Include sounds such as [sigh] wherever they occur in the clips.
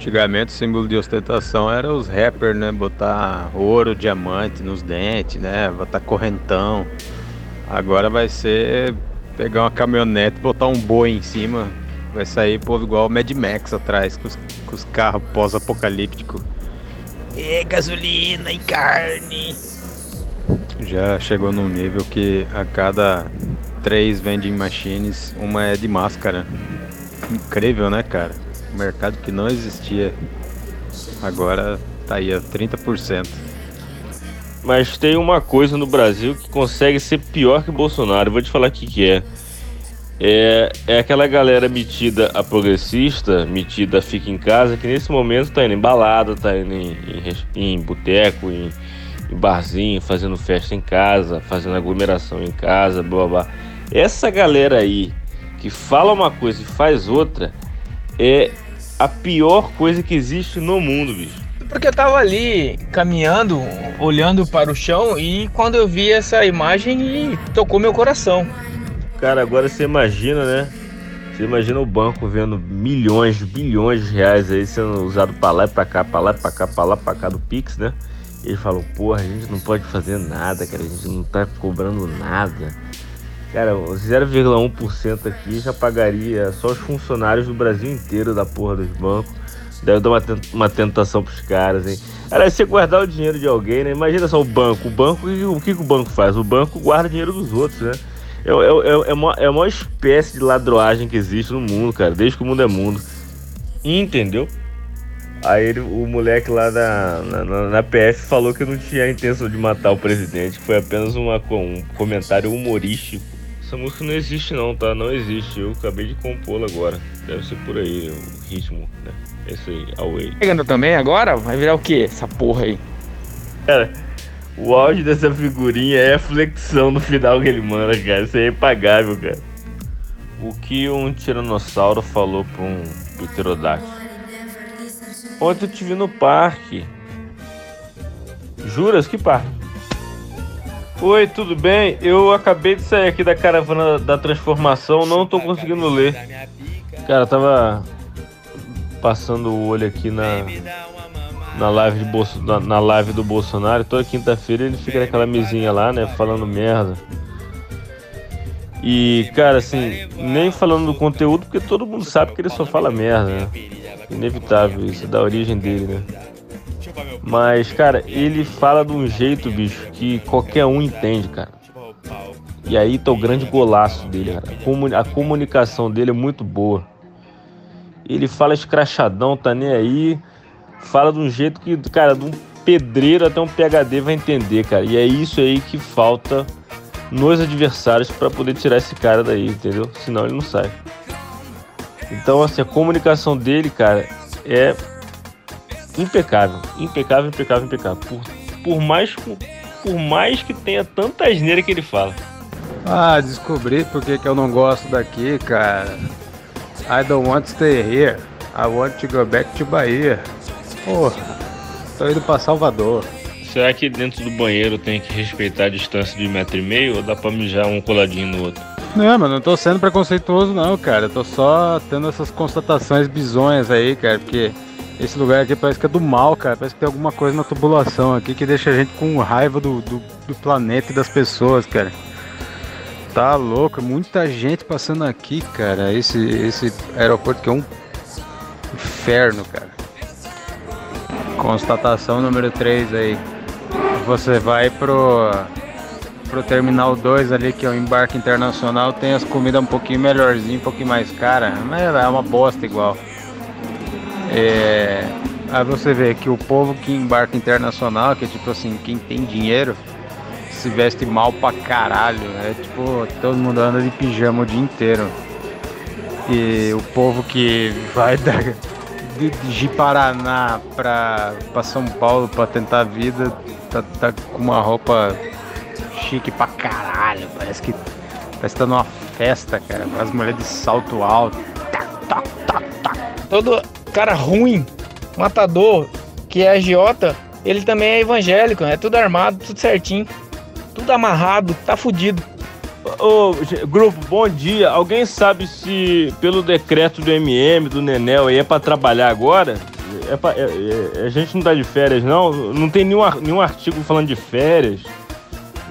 Antigamente o símbolo de ostentação era os rappers, né? Botar ouro, diamante nos dentes, né? Botar correntão. Agora vai ser pegar uma caminhonete, botar um boi em cima. Vai sair povo igual o Mad Max atrás, com os, com os carros pós-apocalípticos. É, gasolina e carne. Já chegou num nível que a cada três vending machines, uma é de máscara. Incrível, né, cara? Um mercado que não existia. Agora tá aí a 30%. Mas tem uma coisa no Brasil que consegue ser pior que Bolsonaro. vou te falar o que, que é. é. É aquela galera metida a progressista, metida a fica em casa, que nesse momento tá indo em balada, tá indo em, em, em boteco, em, em barzinho, fazendo festa em casa, fazendo aglomeração em casa, blá blá. Essa galera aí que fala uma coisa e faz outra é a pior coisa que existe no mundo, bicho. Porque eu tava ali caminhando, olhando para o chão e quando eu vi essa imagem tocou meu coração. Cara, agora você imagina, né? Você imagina o banco vendo milhões, bilhões de reais aí sendo usado para lá e para cá, para lá e para cá, para lá para cá do Pix, né? E eles falam, porra, a gente não pode fazer nada, cara, a gente não tá cobrando nada. Cara, 0,1% aqui já pagaria só os funcionários do Brasil inteiro da porra dos bancos Deve dar uma, uma tentação pros caras, hein? Cara, você guardar o dinheiro de alguém, né? Imagina só o banco. O banco, o que, que o banco faz? O banco guarda o dinheiro dos outros, né? É, é, é, é, uma, é uma espécie de ladroagem que existe no mundo, cara, desde que o mundo é mundo. Entendeu? Aí ele, o moleque lá na, na, na, PF falou que não tinha a intenção de matar o presidente, foi apenas uma, um comentário humorístico. Essa música não existe não, tá? Não existe. Eu acabei de compô-la agora. Deve ser por aí o ritmo, né? Esse aí, Away. Pegando também agora? Vai virar o que essa porra aí? Cara, o áudio dessa figurinha é a flexão no final que ele manda, cara. Isso aí é impagável, cara. O que um tiranossauro falou pra um pterodáctilo? Ontem eu te vi no parque. Juras? Que parque? Oi, tudo bem? Eu acabei de sair aqui da caravana da transformação, não tô conseguindo ler. Cara, tava passando o olho aqui na na live, de Bolso, na, na live do Bolsonaro. Toda quinta-feira ele fica naquela mesinha lá, né, falando merda. E, cara, assim, nem falando do conteúdo, porque todo mundo sabe que ele só fala merda, né? Inevitável, isso é da origem dele, né? Mas, cara, ele fala de um jeito, bicho, que qualquer um entende, cara. E aí tá o grande golaço dele, cara. A comunicação dele é muito boa. Ele fala escrachadão, tá nem aí. Fala de um jeito que, cara, de um pedreiro até um PHD vai entender, cara. E é isso aí que falta nos adversários para poder tirar esse cara daí, entendeu? Senão ele não sai. Então, assim, a comunicação dele, cara, é impecável. Impecável, impecável, impecável. Por, por, mais, por mais que tenha tanta asneira que ele fala. Ah, descobri porque que eu não gosto daqui, cara. I don't want to stay here. I want to go back to Bahia. Porra, tô indo pra Salvador. Será que dentro do banheiro tem que respeitar a distância de um metro e meio ou dá pra mijar um coladinho no outro? Não, mas não tô sendo preconceituoso não, cara. Eu tô só tendo essas constatações bizonhas aí, cara, porque esse lugar aqui parece que é do mal, cara. Parece que tem alguma coisa na tubulação aqui que deixa a gente com raiva do, do, do planeta e das pessoas, cara. Tá louco, muita gente passando aqui, cara. Esse, esse aeroporto que é um inferno, cara. Constatação número 3 aí. Você vai pro, pro terminal 2 ali, que é o embarque internacional, tem as comidas um pouquinho melhorzinho, um pouquinho mais cara, mas é uma bosta igual. É, aí você vê que o povo que embarca internacional, que é tipo assim, quem tem dinheiro, se veste mal pra caralho. É tipo, todo mundo anda de pijama o dia inteiro. E o povo que vai da, de, de Paraná pra, pra São Paulo pra tentar a vida tá, tá com uma roupa chique pra caralho. Parece que, parece que tá numa festa, cara. As mulheres de salto alto. Tá, tá, tá, Todo cara ruim, matador, que é agiota, ele também é evangélico, é tudo armado, tudo certinho tudo amarrado, tá fudido. Ô, grupo, bom dia. Alguém sabe se pelo decreto do MM, do Nenel, aí é pra trabalhar agora? é, é, é, a gente não tá de férias, não? Não tem nenhum, nenhum artigo falando de férias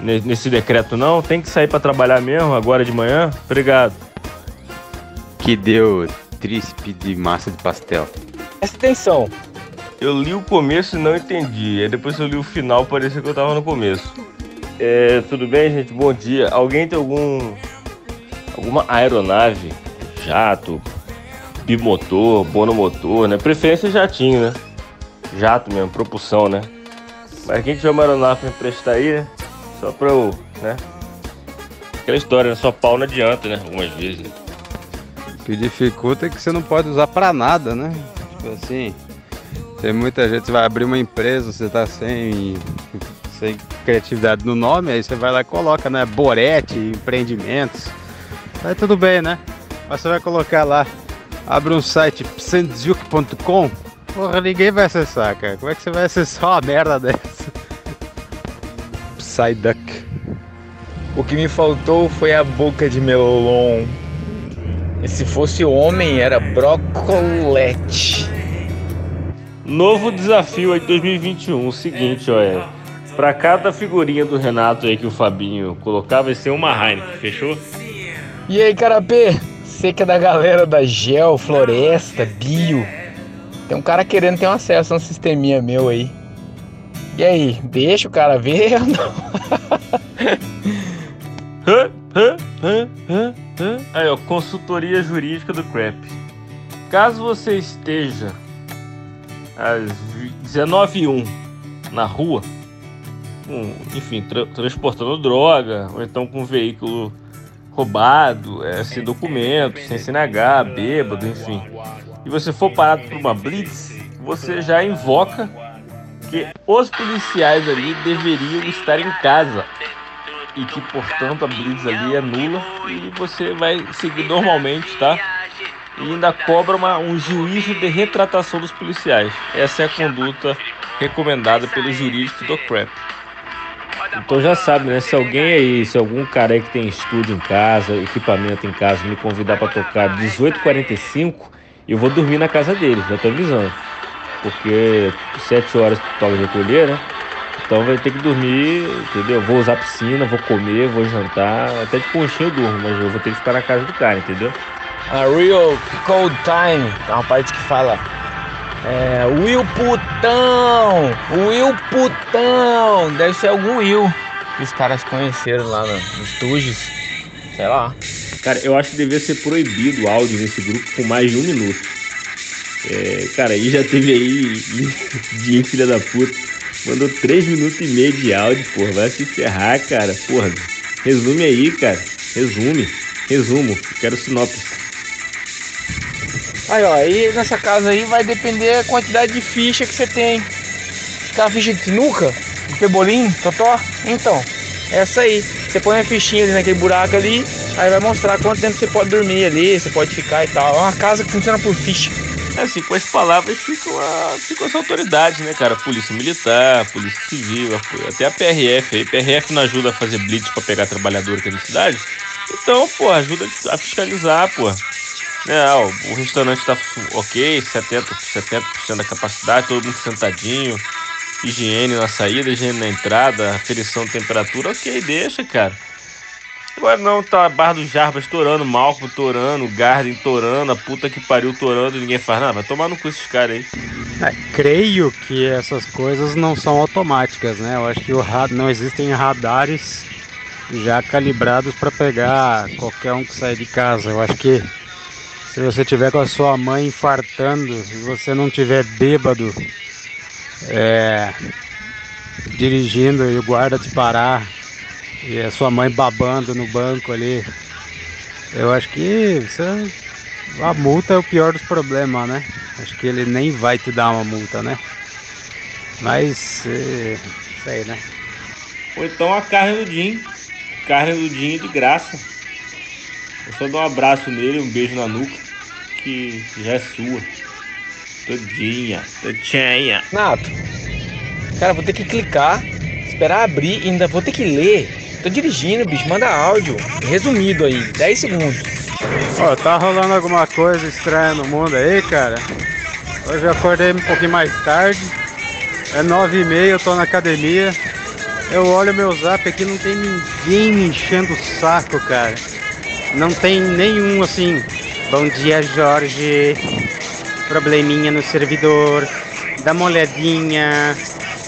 nesse decreto, não? Tem que sair para trabalhar mesmo agora de manhã? Obrigado. Que deu trícepe de massa de pastel. Presta atenção. Eu li o começo e não entendi. Aí depois eu li o final, parecia que eu tava no começo. É, tudo bem, gente? Bom dia. Alguém tem algum. alguma aeronave, jato, bimotor, monomotor, né? Preferência jatinho, né? Jato mesmo, propulsão, né? Mas quem tiver uma aeronave pra emprestar aí, né? Só pra eu, né? Aquela história, né? Só pau não adianta, né? Algumas vezes, né? Que dificulta é que você não pode usar pra nada, né? Tipo assim, tem muita gente, você vai abrir uma empresa, você tá sem, sem criatividade no nome, aí você vai lá e coloca, né? Borete, empreendimentos. Aí tudo bem, né? Mas você vai colocar lá abre um site psandjuk.com, porra, ninguém vai acessar, cara. Como é que você vai acessar uma merda dessa? Psyduck. O que me faltou foi a boca de melon. E se fosse homem, era brocolete. Novo desafio aí de 2021, o seguinte, olha. Pra cada figurinha do Renato aí que o Fabinho colocar, vai ser uma Heineken, fechou? E aí, Carapê? Você que é da galera da Gel, Floresta, Bio. Tem um cara querendo ter um acesso a um sisteminha meu aí. E aí, deixa o cara ver ou não? Aí, ó, consultoria jurídica do CREP. Caso você esteja às 19h01 na rua, com, enfim, tra transportando droga, ou então com um veículo roubado, é, sem documento, sem CNH, bêbado, enfim, e você for parado por uma blitz, você já invoca que os policiais ali deveriam estar em casa e que, portanto, a blitz ali é nula e você vai seguir normalmente, tá? E ainda cobra uma, um juízo de retratação dos policiais. Essa é a conduta recomendada pelo jurídico do CREP. Então já sabe, né? Se alguém aí, se algum cara aí que tem estúdio em casa, equipamento em casa, me convidar para tocar 18h45, eu vou dormir na casa dele, já tô avisando. Porque 7 horas toca recolher, né? Então vai ter que dormir, entendeu? Vou usar piscina, vou comer, vou jantar, até de conchinha eu durmo, mas eu vou ter que ficar na casa do cara, entendeu? A Real Cold Time, é uma parte que fala é, Will Putão! Will Putão! Deve ser algum Will que os caras conheceram lá nos Tuges. Sei lá. Cara, eu acho que devia ser proibido o áudio nesse grupo com mais de um minuto. É, cara, aí já teve aí [laughs] de filha da puta. Mandou três minutos e meio de áudio, porra. Vai se ferrar, cara. Porra. Resume aí, cara. Resume. Resumo. Quero sinopse. Aí, ó, aí nessa casa aí vai depender a quantidade de ficha que você tem. Aquela ficha de sinuca, de pebolim, totó. Então, essa aí. Você põe a fichinha ali naquele buraco ali, aí vai mostrar quanto tempo você pode dormir ali, você pode ficar e tal. É uma casa que funciona por ficha. Assim, com as palavras ficam, a, ficam as autoridades, né, cara? Polícia Militar, Polícia Civil, até a PRF aí. PRF não ajuda a fazer blitz para pegar trabalhador aqui na cidade. Então, pô, ajuda a fiscalizar, pô. É, ó, o restaurante está ok, 70%, 70 da capacidade, todo mundo sentadinho, higiene na saída, higiene na entrada, aferição de temperatura, ok, deixa, cara. Agora não, tá Barra do Jarbas torando, Malcolm torando, Garden torando, a puta que pariu torando, ninguém faz nada. Vai tomar no cu esses caras aí. É, creio que essas coisas não são automáticas, né? Eu acho que o não existem radares já calibrados para pegar qualquer um que sai de casa. Eu acho que se você tiver com a sua mãe infartando, se você não tiver bêbado, é, dirigindo e o guarda te parar e a sua mãe babando no banco ali, eu acho que você, a multa é o pior dos problemas, né? Acho que ele nem vai te dar uma multa, né? Mas, é, sei, né? Ou então a carne do Jim. Carne do Jim de graça. Eu só dou um abraço nele, um beijo na nuca, que já é sua. Todinha, todinha. Nato, cara, vou ter que clicar, esperar abrir e ainda vou ter que ler. Tô dirigindo, bicho, manda áudio. Resumido aí, 10 segundos. Ó, tá rolando alguma coisa estranha no mundo aí, cara? Hoje eu acordei um pouquinho mais tarde. É nove e meia, eu tô na academia. Eu olho meu zap aqui, não tem ninguém me enchendo o saco, cara. Não tem nenhum assim. Bom dia, Jorge. Probleminha no servidor. Dá uma olhadinha.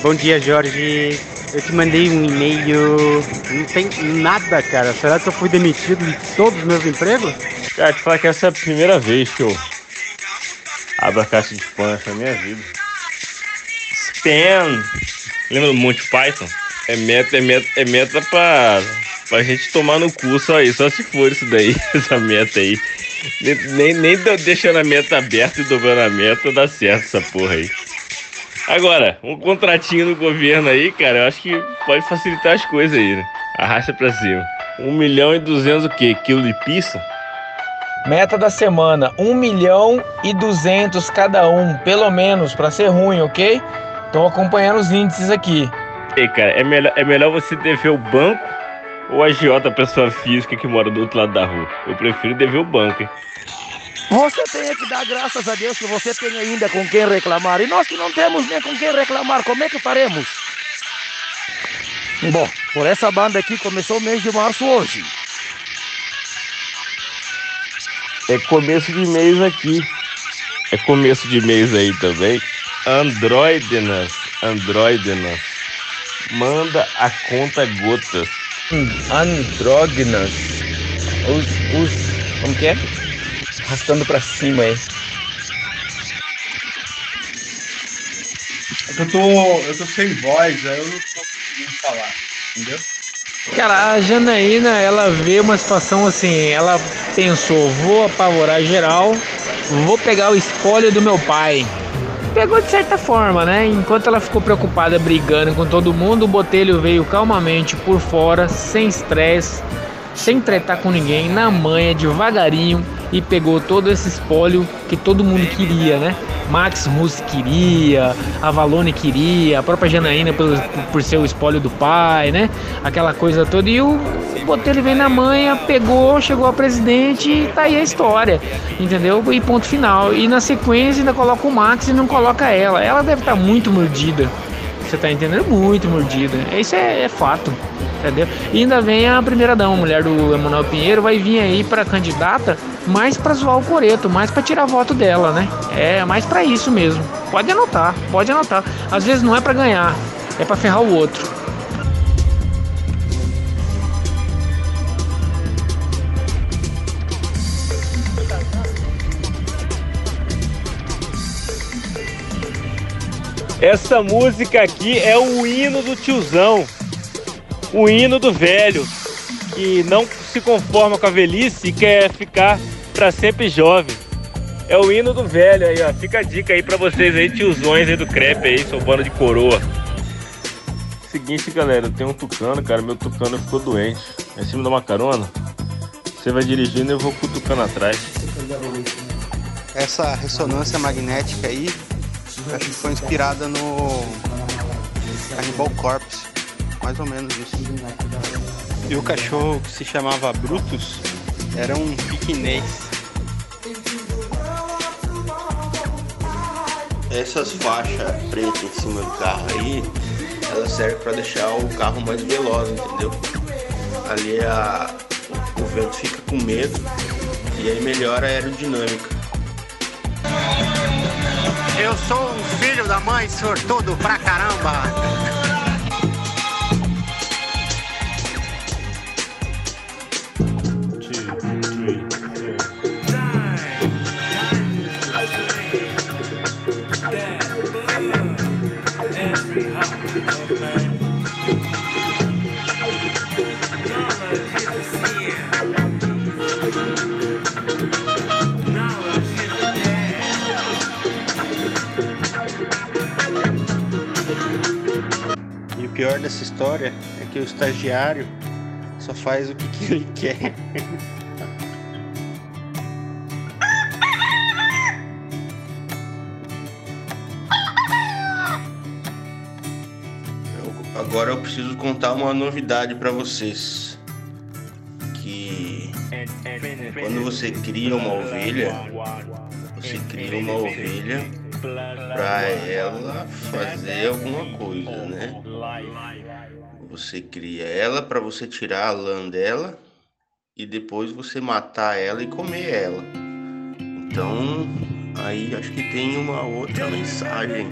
Bom dia, Jorge. Eu te mandei um e-mail. Não tem nada, cara. Será que eu fui demitido de todos os meus empregos? Cara, te falar que essa é a primeira vez que eu abro a caixa de spam na minha vida. Spam! Lembra do Monty Python? É meta, é meta, é meta pra, pra gente tomar no cu só aí, só se for isso daí, [laughs] essa meta aí. Nem, nem, nem deixando a meta aberta e dobrando a meta dá certo essa porra aí. Agora, um contratinho no governo aí, cara, eu acho que pode facilitar as coisas aí, né? Arrasta pra cima. Um milhão e duzentos o quê? Quilo de pizza? Meta da semana, 1 milhão e 200 cada um, pelo menos, para ser ruim, ok? Estão acompanhando os índices aqui. Ei, cara, é melhor, é melhor você dever o banco ou a agiota pessoa física que mora do outro lado da rua? Eu prefiro dever o banco, hein? Você tem que dar graças a Deus que você tem ainda com quem reclamar. E nós que não temos nem com quem reclamar, como é que faremos? Bom, por essa banda aqui começou o mês de março hoje. É começo de mês aqui. É começo de mês aí também. Androidenas, Androidenas. Manda a conta gotas. Andrógenas. Os, os. Como que é? Arrastando pra cima aí. É que eu tô. Eu tô sem voz, aí eu não tô conseguindo falar, entendeu? Cara, a Janaína, ela vê uma situação assim, ela pensou, vou apavorar geral, vou pegar o espólio do meu pai. Pegou de certa forma, né? Enquanto ela ficou preocupada brigando com todo mundo, o Botelho veio calmamente por fora, sem estresse, sem tretar com ninguém, na manha, devagarinho, e pegou todo esse espólio que todo mundo queria, né? Max Russo queria, a Valone queria, a própria Janaína por, por ser o espólio do pai, né? Aquela coisa toda. E o Botelho vem na manha, pegou, chegou a presidente e tá aí a história, entendeu? E ponto final. E na sequência ainda coloca o Max e não coloca ela. Ela deve estar tá muito mordida. Você tá entendendo? Muito mordida. Isso é, é fato entendeu? E ainda vem a primeira dama, mulher do Emanuel Pinheiro, vai vir aí para candidata mais para zoar o Coreto, mais para tirar voto dela, né? É mais para isso mesmo. Pode anotar, pode anotar. Às vezes não é para ganhar, é para ferrar o outro. Essa música aqui é o hino do tiozão o hino do velho, que não se conforma com a velhice e quer ficar para sempre jovem. É o hino do velho aí, ó. Fica a dica aí para vocês aí, tiozões aí do crepe aí, sou bando de coroa. Seguinte, galera, eu tenho um tucano, cara, meu tucano ficou doente. Em cima de uma carona, você vai dirigindo e eu vou cutucando atrás. Essa ressonância magnética aí, acho que foi inspirada no Cannibal Corpse mais ou menos isso. E o cachorro que se chamava Brutus era um piquinês. Essas faixas pretas em cima do carro aí, ela serve para deixar o carro mais veloz, entendeu? Ali a, o vento fica com medo e aí melhora a aerodinâmica. Eu sou um filho da mãe sortudo pra caramba. História é que o estagiário só faz o que, que ele [laughs] quer. Eu, agora eu preciso contar uma novidade para vocês. Que quando você cria uma ovelha, você cria uma ovelha para ela fazer alguma coisa, né? Você cria ela para você tirar a lã dela e depois você matar ela e comer ela. Então, aí acho que tem uma outra mensagem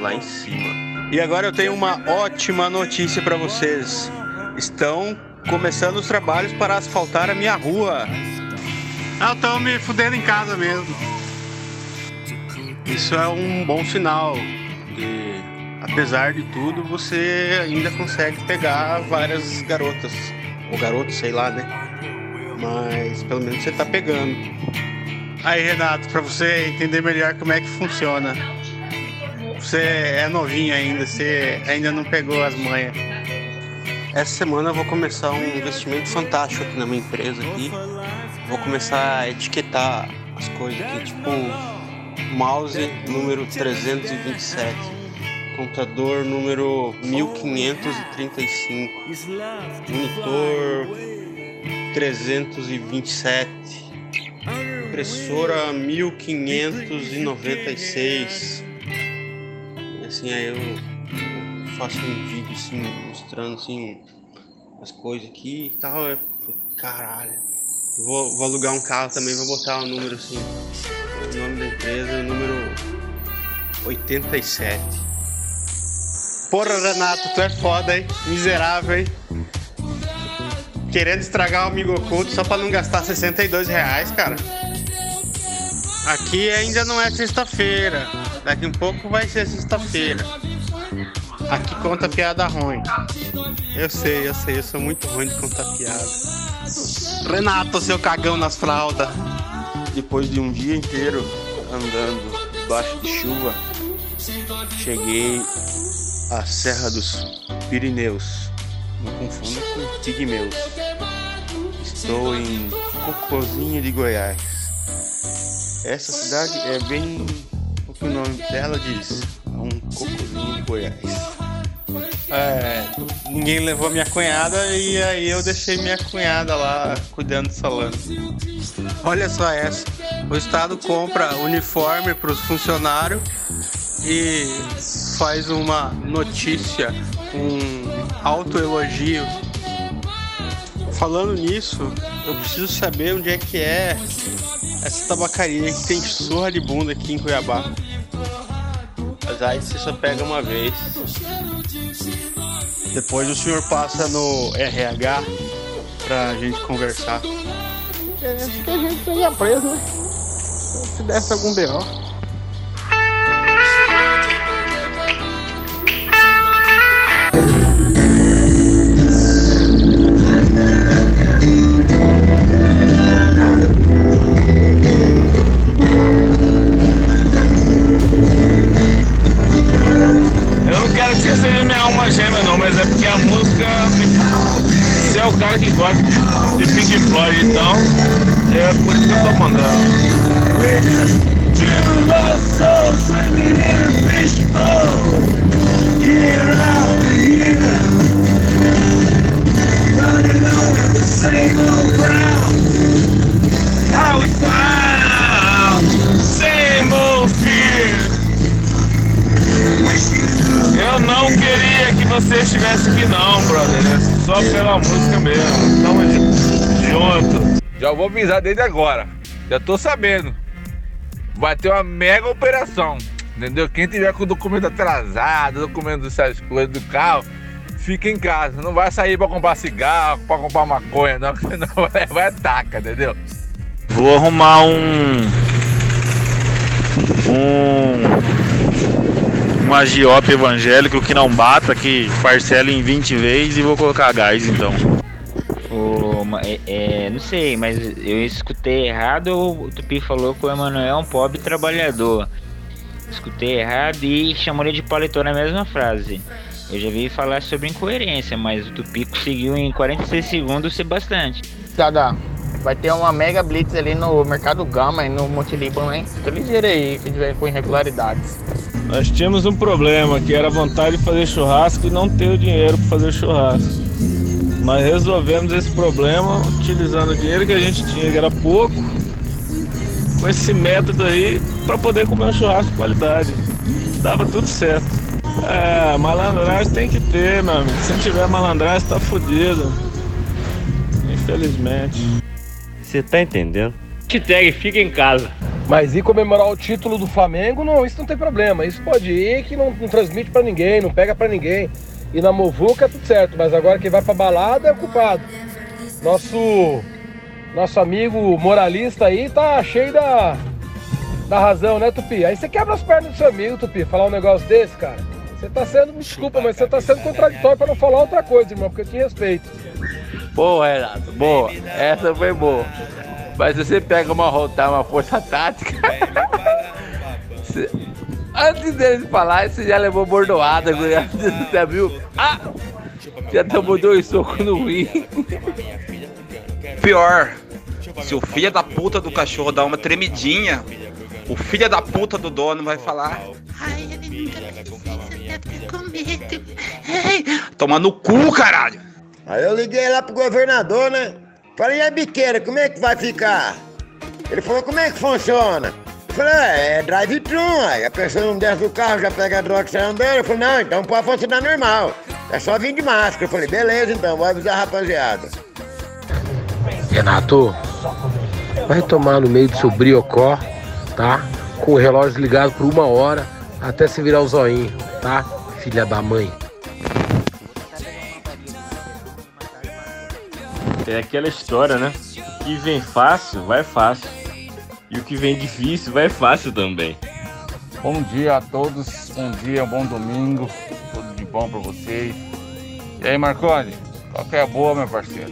lá em cima. E agora eu tenho uma ótima notícia para vocês. Estão começando os trabalhos para asfaltar a minha rua. Ah, estão me fudendo em casa mesmo. Isso é um bom sinal. E apesar de tudo, você ainda consegue pegar várias garotas. Ou garotos, sei lá, né? Mas pelo menos você tá pegando. Aí, Renato, para você entender melhor como é que funciona. Você é novinho ainda, você ainda não pegou as manhas. Essa semana eu vou começar um investimento fantástico aqui na minha empresa aqui. Vou começar a etiquetar as coisas aqui, tipo mouse número 327, computador número 1535, monitor 327, impressora 1596. E assim aí eu faço um vídeo assim mostrando assim as coisas aqui e tal. Eu, caralho. Vou, vou alugar um carro também, vou botar o um número assim. O nome da empresa é o número 87. Porra, Renato, tu é foda, hein? Miserável, hein? Querendo estragar o amigo oculto só pra não gastar 62 reais, cara. Aqui ainda não é sexta-feira. Daqui um pouco vai ser sexta-feira. Aqui conta piada ruim. Eu sei, eu sei, eu sou muito ruim de contar piada. Renato, seu cagão nas fraldas. Depois de um dia inteiro andando debaixo de chuva, cheguei à Serra dos Pirineus. Não confunda com Pigmeus. Estou em Cocozinho de Goiás. Essa cidade é bem o que o nome dela diz. É um cocozinho de Goiás. É, ninguém levou minha cunhada e aí eu deixei minha cunhada lá cuidando do salão. Olha só essa. O estado compra uniforme para os funcionários e faz uma notícia, um autoelogio. Falando nisso, eu preciso saber onde é que é essa tabacaria que tem surra de bunda aqui em Cuiabá. Mas aí você só pega uma vez. Depois o senhor passa no RH pra gente conversar. Acho que a gente seria preso, né? Se desse algum B.O. Quero que seja minha alma gêmea não, mas é porque a música. Você é o cara que gosta de Pink Floyd, então é por isso que eu tô mandando. Queria que você estivesse aqui não, brother. É só pela música mesmo. Tamo junto. Já vou avisar desde agora. Já tô sabendo. Vai ter uma mega operação. Entendeu? Quem tiver com o documento atrasado, documento dessas coisas do carro, fica em casa. Não vai sair pra comprar cigarro, pra comprar maconha, não, [laughs] senão vai, vai ataca, entendeu? Vou arrumar um. Um. Um agiota evangélico que não bata, que parcela em 20 vezes e vou colocar gás então. O, ma- é, é, não sei, mas eu escutei errado ou o Tupi falou que o Emanuel é um pobre trabalhador? Escutei errado e chamou ele de paletó na mesma frase. Eu já vi falar sobre incoerência, mas o Tupi conseguiu em 46 segundos ser bastante. Dada, vai ter uma mega blitz ali no Mercado Gama e no Monte Líbano, hein? Fica ligeiro aí, que tiver com irregularidades. Nós tínhamos um problema que era vontade de fazer churrasco e não ter o dinheiro para fazer churrasco. Mas resolvemos esse problema utilizando o dinheiro que a gente tinha, que era pouco, com esse método aí para poder comer um churrasco de qualidade. Dava tudo certo. É, malandragem tem que ter, meu amigo. Se não tiver malandragem, tá fudido. Infelizmente. Você tá entendendo? Hashtag fica em casa. Mas ir comemorar o título do Flamengo, não, isso não tem problema. Isso pode ir que não, não transmite pra ninguém, não pega pra ninguém. E na Movuca é tudo certo, mas agora quem vai pra balada é o culpado. Nosso nosso amigo moralista aí tá cheio da, da razão, né, Tupi? Aí você quebra as pernas do seu amigo, Tupi, falar um negócio desse, cara. Você tá sendo, desculpa, mas você tá sendo contraditório pra não falar outra coisa, irmão, porque eu te respeito. Boa, Renato, boa. Essa foi boa. Mas você pega uma rotar, uma força tática. Antes dele falar, você já levou bordoada, [laughs] já viu? Ah! Já tomou dois socos no rim. Pior, se o filho da puta do cachorro dá uma tremidinha, o filho da puta do dono vai falar. Ai, ele nunca com medo. Toma no cu, caralho! Aí eu liguei lá pro governador, né? Falei, e a biqueira, como é que vai ficar? Ele falou, como é que funciona? Eu falei, é, é drive-thru, aí a pessoa não desce do carro, já pega a droga e sai andando. Eu falei, não, então pode funcionar normal. É só vir de máscara. Eu falei, beleza então, vou avisar a rapaziada. Renato, vai tomar no meio do seu briocó, tá? Com o relógio ligado por uma hora até se virar o zoinho, tá? Filha da mãe. É aquela história, né? O que vem fácil, vai fácil. E o que vem difícil, vai fácil também. Bom dia a todos, bom dia, bom domingo, tudo de bom pra vocês. E aí, Marconi, qual que é a boa, meu parceiro?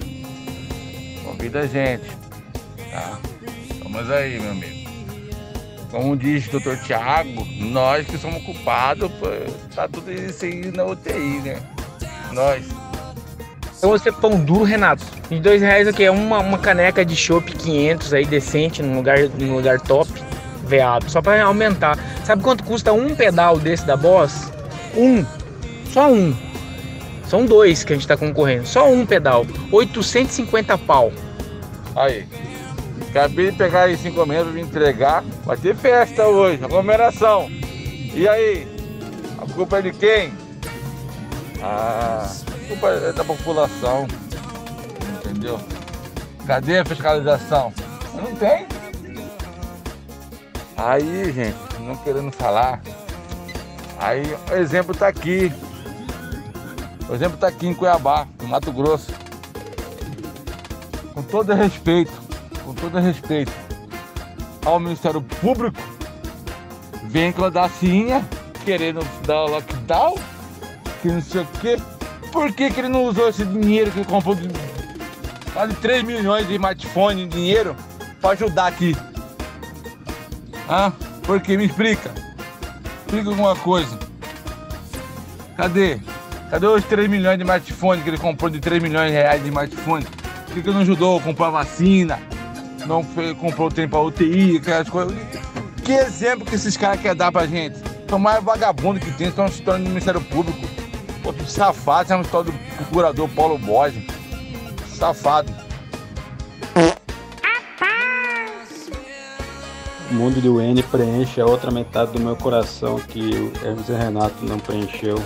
Convida a gente, tá? Vamos aí, meu amigo. Como diz o doutor Tiago, nós que somos culpados por tá tudo isso aí na UTI, né? Nós. Então você pão duro, Renato. De dois reais aqui é uma, uma caneca de chopp 500 aí, decente, num lugar, num lugar top, veado. Só pra aumentar. Sabe quanto custa um pedal desse da Boss? Um. Só um. São dois que a gente tá concorrendo. Só um pedal. 850 pau. Aí. Acabei de pegar cinco meses pra entregar. Vai ter festa hoje, aglomeração. E aí? A culpa é de quem? Ah, culpa é da população. Entendeu? Cadê a fiscalização? Não tem. Aí, gente, não querendo falar. Aí o exemplo tá aqui. O exemplo tá aqui em Cuiabá, no Mato Grosso. Com todo respeito, com todo respeito ao Ministério Público, vem clandestinha querendo dar o lockdown, que não sei o quê. Por que, que ele não usou esse dinheiro que ele comprou de quase 3 milhões de smartphone em dinheiro para ajudar aqui? Ah, por que? Me explica. Explica alguma coisa. Cadê? Cadê os 3 milhões de smartphone que ele comprou de 3 milhões de reais de smartphone? Por que, que não ajudou a comprar vacina? Não fez, comprou o trem pra UTI, aquelas coisas. Que exemplo que esses caras querem dar pra gente? São mais vagabundo que tem, estão se tornando do Ministério Público. Outro safado, é uma história do procurador Paulo Borges. Safado. O mundo do N preenche a outra metade do meu coração que o Hermes e Renato não preencheu.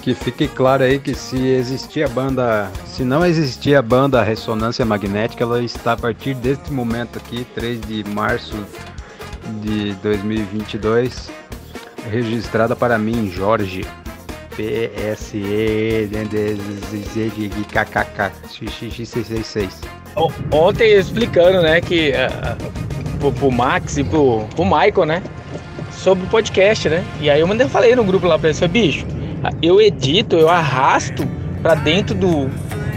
Que fique claro aí que se existia a banda, se não existia a banda Ressonância Magnética, ela está a partir deste momento aqui, 3 de março de 2022, registrada para mim, Jorge. PSE KKK XXX66. O- Ontem explicando, né, que ah, pro, Max e pro, pro Michael, né, sobre o podcast, né? E aí eu mandei, falei no grupo lá pra falei, bicho, eu edito, eu arrasto pra dentro do,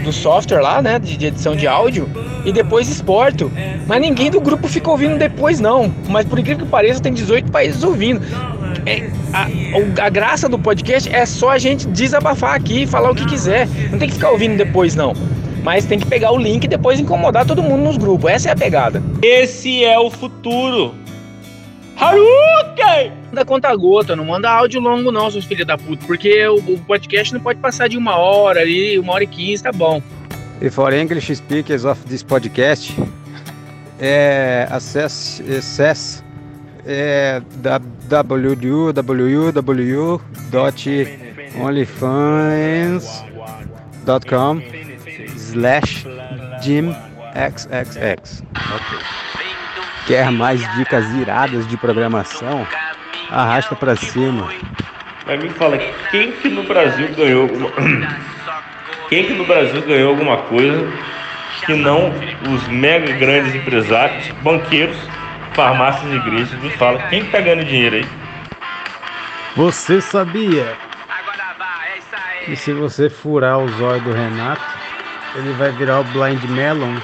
do software lá, né, de, edição de áudio e depois exporto. Mas ninguém do grupo fica ouvindo depois, não. Mas por incrível que pareça, tem 18 países ouvindo. É, a, a graça do podcast é só a gente desabafar aqui e falar o que quiser. Não tem que ficar ouvindo depois, não. Mas tem que pegar o link e depois incomodar todo mundo nos grupos. Essa é a pegada. Esse é o futuro. Haruken! Manda conta gota, não manda áudio longo não, seus filhos da puta. Porque o, o podcast não pode passar de uma hora ali, uma hora e quinze, tá bom. E for English speakers of this podcast, é, acesse, acesse é, www.onlyfans.com slash jimxxx. Ok. Quer mais dicas iradas de programação? Arrasta pra cima. Mas me fala, quem que no Brasil ganhou alguma... [clears throat] Quem que no Brasil ganhou alguma coisa que não os mega grandes empresários, banqueiros, farmácias e igrejas? Me fala, quem que tá ganhando dinheiro aí? Você sabia que se você furar o zóio do Renato, ele vai virar o Blind Melon?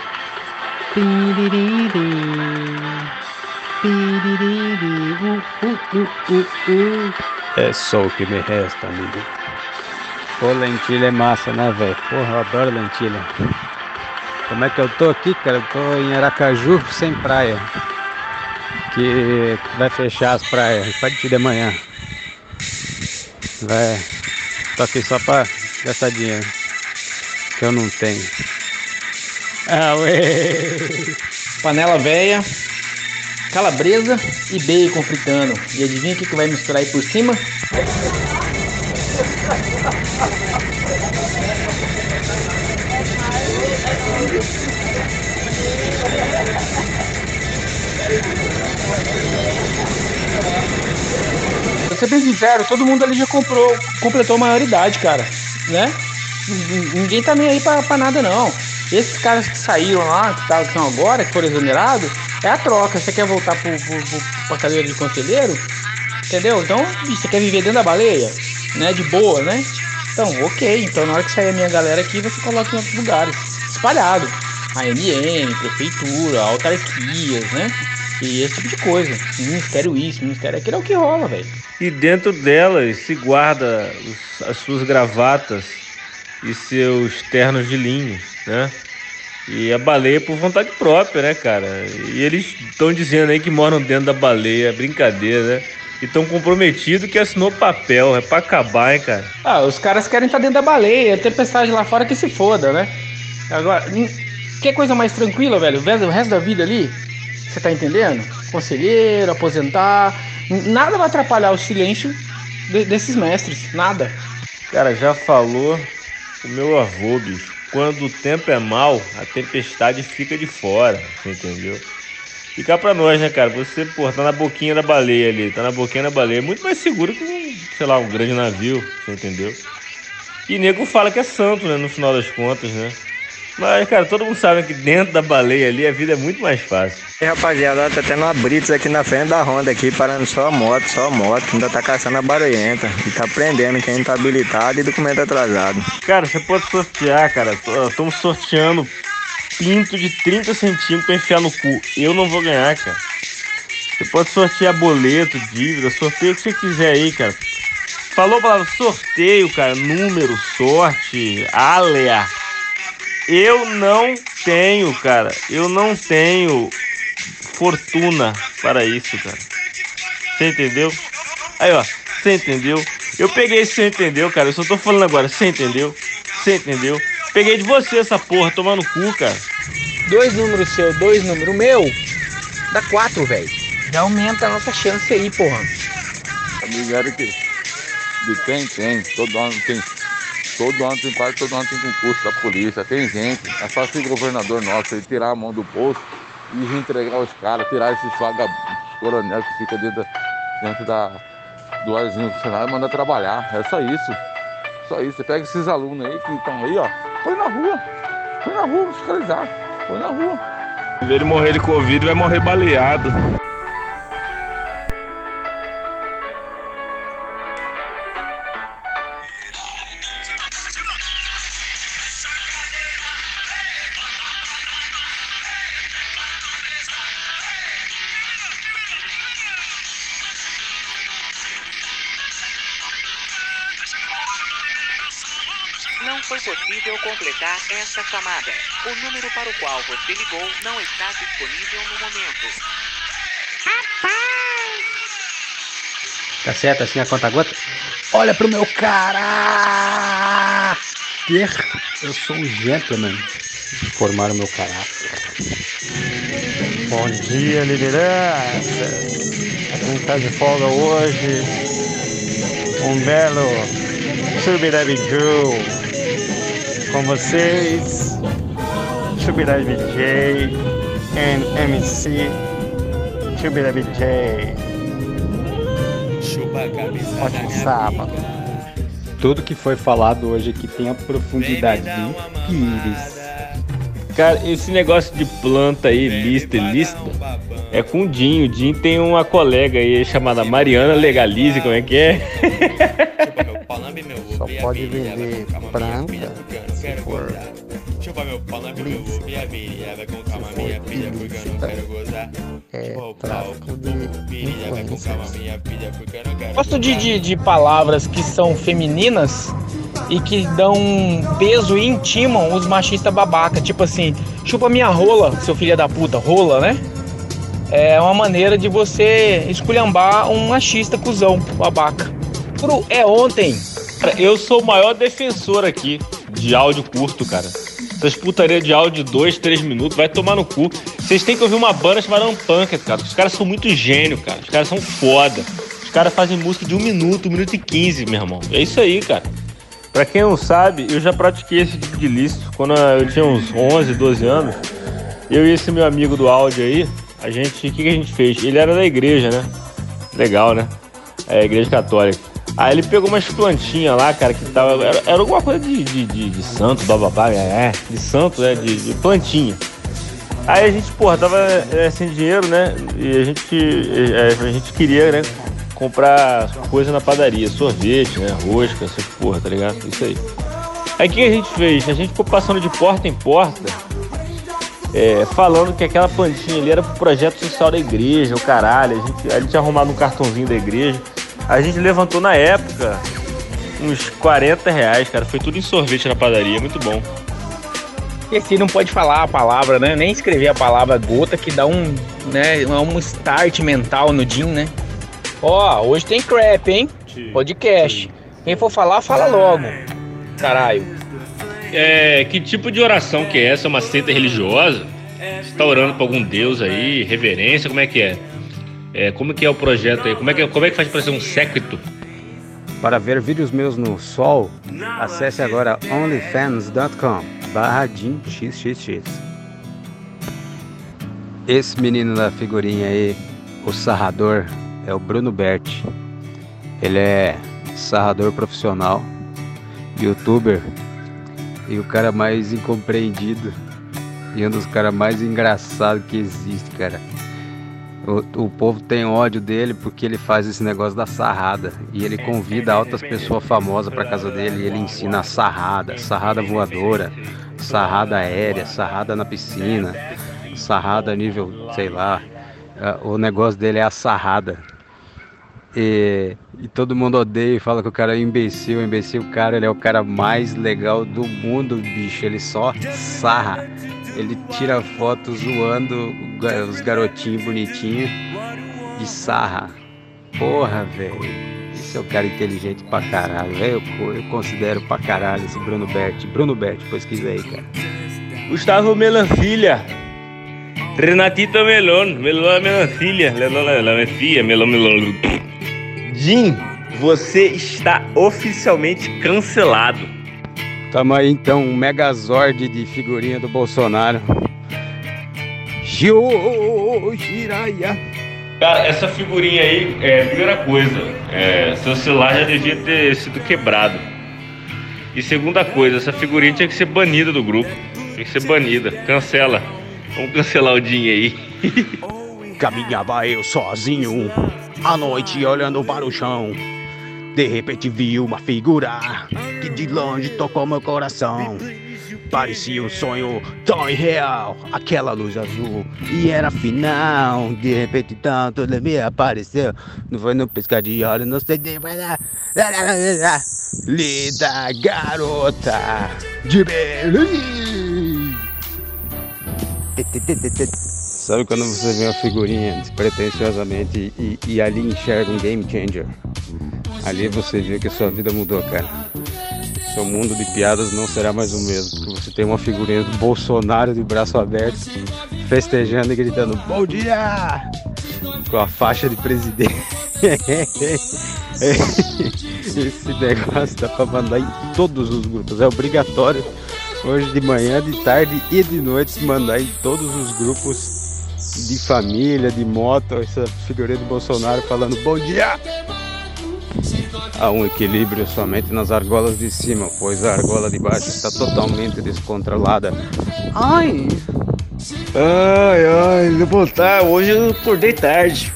É só o que me resta, amigo. Pô, lentilha é massa, né, velho? Porra, eu adoro lentilha. Como é que eu tô aqui, cara? Eu tô em Aracaju, sem praia. Que vai fechar as praias a partir de amanhã. Vai. Tô aqui só pra gastar dinheiro. Que eu não tenho. Ah, ué. Panela velha, calabresa e bacon fritando. E adivinha o que, que vai misturar aí por cima? Ser bem sincero, todo mundo ali já comprou, completou a maioridade, cara, né? Ninguém tá nem aí pra, pra nada, não. Esses caras que saíram lá, que tá- estão agora, que foram exonerados, é a troca. Você quer voltar pro, pro, pro, cadeira de conselheiro? Entendeu? Então, você quer viver dentro da baleia, né? De boa, né? Então, ok. Então, na hora que sair a minha galera aqui, você coloca em outros lugares, espalhado. AMM, prefeitura, autarquias, né? E esse tipo de coisa. Ministério isso, ministério aquilo é o que rola, velho. E dentro delas se guarda os- as suas gravatas e seus ternos de linho, né? E a baleia por vontade própria, né, cara? E eles estão dizendo aí que moram dentro da baleia, brincadeira, né? E estão comprometidos que assinou papel, é pra acabar, hein, cara? Ah, os caras querem estar dentro da baleia, tempestade lá fora que se foda, né? Agora, que coisa mais tranquila, velho? O resto da vida ali, você tá entendendo? Conselheiro, aposentar, nada vai atrapalhar o silêncio de- desses mestres, nada. Cara, já falou o meu avô, bicho. Quando o tempo é mau, a tempestade fica de fora, você entendeu? Fica pra nós, né, cara? Você, pô, tá na boquinha da baleia ali, tá na boquinha da baleia. Muito mais seguro que sei lá, um grande navio, você entendeu? E nego fala que é santo, né, no final das contas, né? Mas, cara, todo mundo sabe que dentro da baleia ali a vida é muito mais fácil. E rapaziada, tá tendo uma Brits aqui na frente da Honda aqui, parando só a moto, só a moto, ainda tá caçando a barulhenta e tá prendendo quem não tá habilitado e documento atrasado. Cara, você pode sortear, cara. Estamos sorteando pinto de 30 centímetros pra enfiar no cu. Eu não vou ganhar, cara. Você pode sortear boleto, dívida, sorteio o que você quiser aí, cara. Falou a palavra sorteio, cara, número, sorte, alea. Eu não tenho, cara. Eu não tenho fortuna para isso, cara. Você entendeu? Aí, ó, você entendeu? Eu peguei esse você entendeu, cara. Eu só tô falando agora, você entendeu? Você entendeu? Peguei de você essa porra, tomando cu, cara. Dois números seu, dois números meu, dá quatro, velho. Já aumenta a nossa chance aí, porra. Amigo Eric, de quem tem, todo ano tem, todo ano tem quase todo ano tem concurso da polícia, tem gente, é só esse governador nosso ele tirar a mão do bolso e entregar os caras, tirar esses vagabundos, coronel que fica dentro, dentro da, do arzinho do Senado e mandar trabalhar, é só isso, só isso, você pega esses alunos aí que estão aí, ó, põe na rua, põe na rua, fiscalizar, põe na rua. Vez de morrer de Covid, vai morrer baleado. Não foi possível completar esta chamada. O número para o qual você ligou não está disponível no momento. Tá certo assim a conta gota? Olha pro meu caráter! Eu sou um gentleman. Formar o meu caráter. Bom dia, liderança. Quem tá de folga hoje? Um belo Subidabiju com vocês. Subidabj and MC Subidabj. Ótimo sábado. Tudo que foi falado hoje aqui tem a profundidade de um pires. Cara, esse negócio de planta aí, lista e lista, é com o Dinho. O Dinho tem uma colega aí chamada Mariana Legalize, como é que é? Pode vender planta se for é tráfico de influências. Gosto de, de, de palavras que são femininas e que dão peso e intimam os machistas babaca. Tipo assim, chupa minha rola, seu filho da puta, rola, né? É uma maneira de você esculhambar um machista cuzão, babaca. Pro é ontem. Cara, eu sou o maior defensor aqui de áudio curto, cara. Essas putaria de áudio de 2, 3 minutos, vai tomar no cu. Vocês têm que ouvir uma banda chamada Unpunked, cara. Os caras são muito gênio, cara. Os caras são foda. Os caras fazem música de um minuto, um minuto e quinze, meu irmão. É isso aí, cara. Pra quem não sabe, eu já pratiquei esse tipo de ilícito. Quando eu tinha uns 11, 12 anos, eu e esse meu amigo do áudio aí, a gente, o que, que a gente fez? Ele era da igreja, né? Legal, né? É, igreja católica. Aí ele pegou umas plantinhas lá, cara, que tava. Era, era alguma coisa de, de, de, de santo, bababá, é, de santo, né? De, de plantinha. Aí a gente, porra, tava é, sem dinheiro, né? E a gente, é, a gente queria, né? Comprar coisa na padaria, sorvete, né? Rosca, essas porra, tá ligado? Isso aí. Aí o que a gente fez? A gente ficou passando de porta em porta, é, falando que aquela plantinha ali era pro projeto social da igreja, o caralho. A gente, a gente tinha arrumado um cartãozinho da igreja. A gente levantou na época uns 40 reais, cara. Foi tudo em sorvete na padaria, muito bom. Esse não pode falar a palavra, né? Nem escrever a palavra gota que dá um, né, um start mental no Jim, né? Ó, hoje tem crap, hein? Podcast. Quem for falar, fala logo. Caralho. É, que tipo de oração que é essa? Uma seita religiosa? Você tá orando pra algum deus aí? Reverência? Como é que é? É, como que é o projeto aí? Como é que, como é que faz para ser um séquito? Para ver vídeos meus no sol, acesse agora onlyfans.com barra xxx. Esse menino da figurinha aí, o sarrador, é o Bruno Berti. Ele é sarrador profissional, youtuber e o cara mais incompreendido e um dos caras mais engraçados que existe, cara. O, o, povo tem ódio dele porque ele faz esse negócio da sarrada. E ele convida altas pessoas famosas para casa dele e ele ensina a sarrada, sarrada voadora, sarrada aérea, sarrada na piscina, sarrada nível, sei lá. O negócio dele é a sarrada. E, e, todo mundo odeia e fala que o cara é imbecil, imbecil. Cara ele é o cara mais legal do mundo, bicho. Ele só sarra. Ele tira foto zoando os garotinhos bonitinhos e sarra. Porra, velho. Esse é o cara inteligente pra caralho. Eu, eu, considero pra caralho esse Bruno Berti. Bruno Berti, pesquisa aí, cara. Gustavo Melanfilha. Renatita Melon. Melon Melanfilha. Melanfilha. Melon Melon. Jim, você está oficialmente cancelado. Tamo aí então, um megazord de figurinha do Bolsonaro. Jiraya. Cara, essa figurinha aí, é, primeira coisa, é, seu celular já devia ter sido quebrado. E segunda coisa, essa figurinha tinha que ser banida do grupo. Tinha que ser banida. Cancela. Vamos cancelar o Jim aí. Caminhava eu sozinho, à noite olhando para o chão. De repente vi uma figura que de longe tocou meu coração. Parecia um sonho tão irreal, aquela luz azul. E era final, de repente tanto ele me apareceu. Não foi no piscar de olho, não sei de Linda garota de Berlim. Sabe quando você vê uma figurinha despretensiosamente e, e ali enxerga um game changer? Ali você vê que a sua vida mudou, cara. seu mundo de piadas não será mais o mesmo, porque você tem uma figurinha do Bolsonaro de braço aberto, festejando e gritando Bom dia! Com a faixa de presidente. [laughs] Esse negócio dá pra mandar em todos os grupos, é obrigatório. Hoje de manhã, de tarde e de noite mandar em todos os grupos de família, de moto, essa figurinha do Bolsonaro falando bom dia! Há um equilíbrio somente nas argolas de cima, pois a argola de baixo está totalmente descontrolada. Ai! Ai, ai, vou voltar. Hoje eu acordei tarde.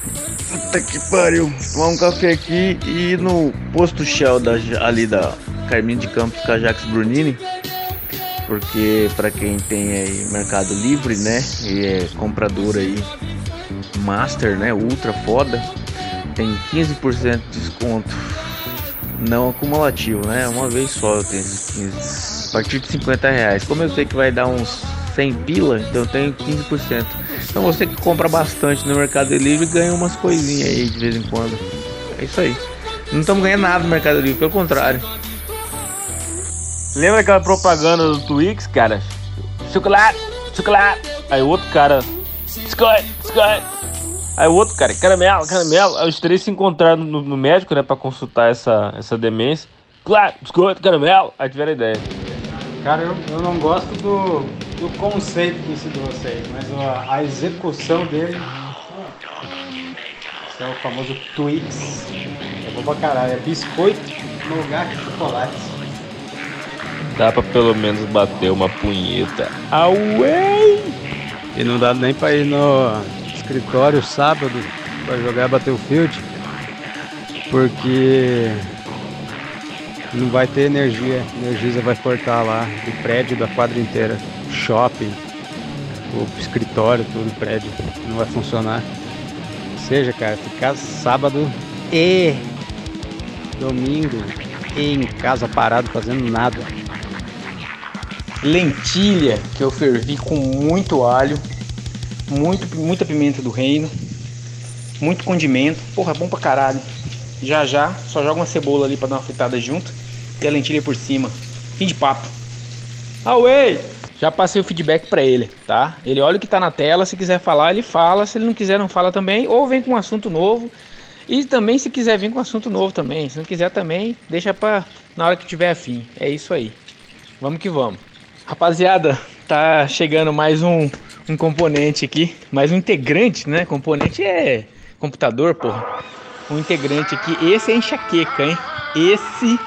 Puta que pariu. Tomar um café aqui e ir no posto Shell da, ali da Carminho de Campos com a Jax Brunini. Porque para quem tem aí Mercado Livre, né? E é comprador aí Master, né? Ultra foda. Tem 15% de desconto. Não acumulativo, né? Uma vez só eu tenho esses 15. A partir de 50 reais. Como eu sei que vai dar uns 100 pila, então eu tenho 15%. Então você que compra bastante no Mercado Livre ganha umas coisinhas aí de vez em quando. É isso aí. Não estamos ganhando nada no Mercado Livre, pelo contrário. Lembra aquela propaganda do Twix, cara? Chocolate, chocolate. Aí o outro cara, biscoito, biscoito. Aí o outro cara, caramelo, caramelo. Aí os três se encontraram no, no médico, né, pra consultar essa, essa demência. Claro, biscoito, caramelo. Aí tiveram ideia. Cara, eu, eu não gosto do, do conceito desse doce aí, mas a, a execução dele. Esse é o famoso Twix. É bom pra caralho. É biscoito, nougat e chocolate. Dá pra pelo menos bater uma punheta. Away! E não dá nem pra ir no escritório sábado pra jogar Battlefield. Porque não vai ter energia. A Energisa vai cortar lá o prédio da quadra inteira. Shopping, o escritório, tudo, o prédio. Não vai funcionar. Ou seja, cara, ficar sábado e domingo em casa parado fazendo nada. Lentilha que eu fervi com muito alho, muito, muita pimenta do reino, muito condimento. Porra, é bom pra caralho. Já já, só joga uma cebola ali pra dar uma fritada junto e a lentilha por cima. Fim de papo. Away! Já passei o feedback pra ele, tá? Ele olha o que tá na tela, se quiser falar, ele fala, se ele não quiser, não fala também, ou vem com um assunto novo. E também se quiser vir com um assunto novo também, se não quiser também, deixa pra na hora que tiver afim. É isso aí. Vamos que vamos. Rapaziada, tá chegando mais um, um componente aqui, mais um integrante, né? Componente é computador, porra. Um integrante aqui, esse é enxaqueca, hein? Esse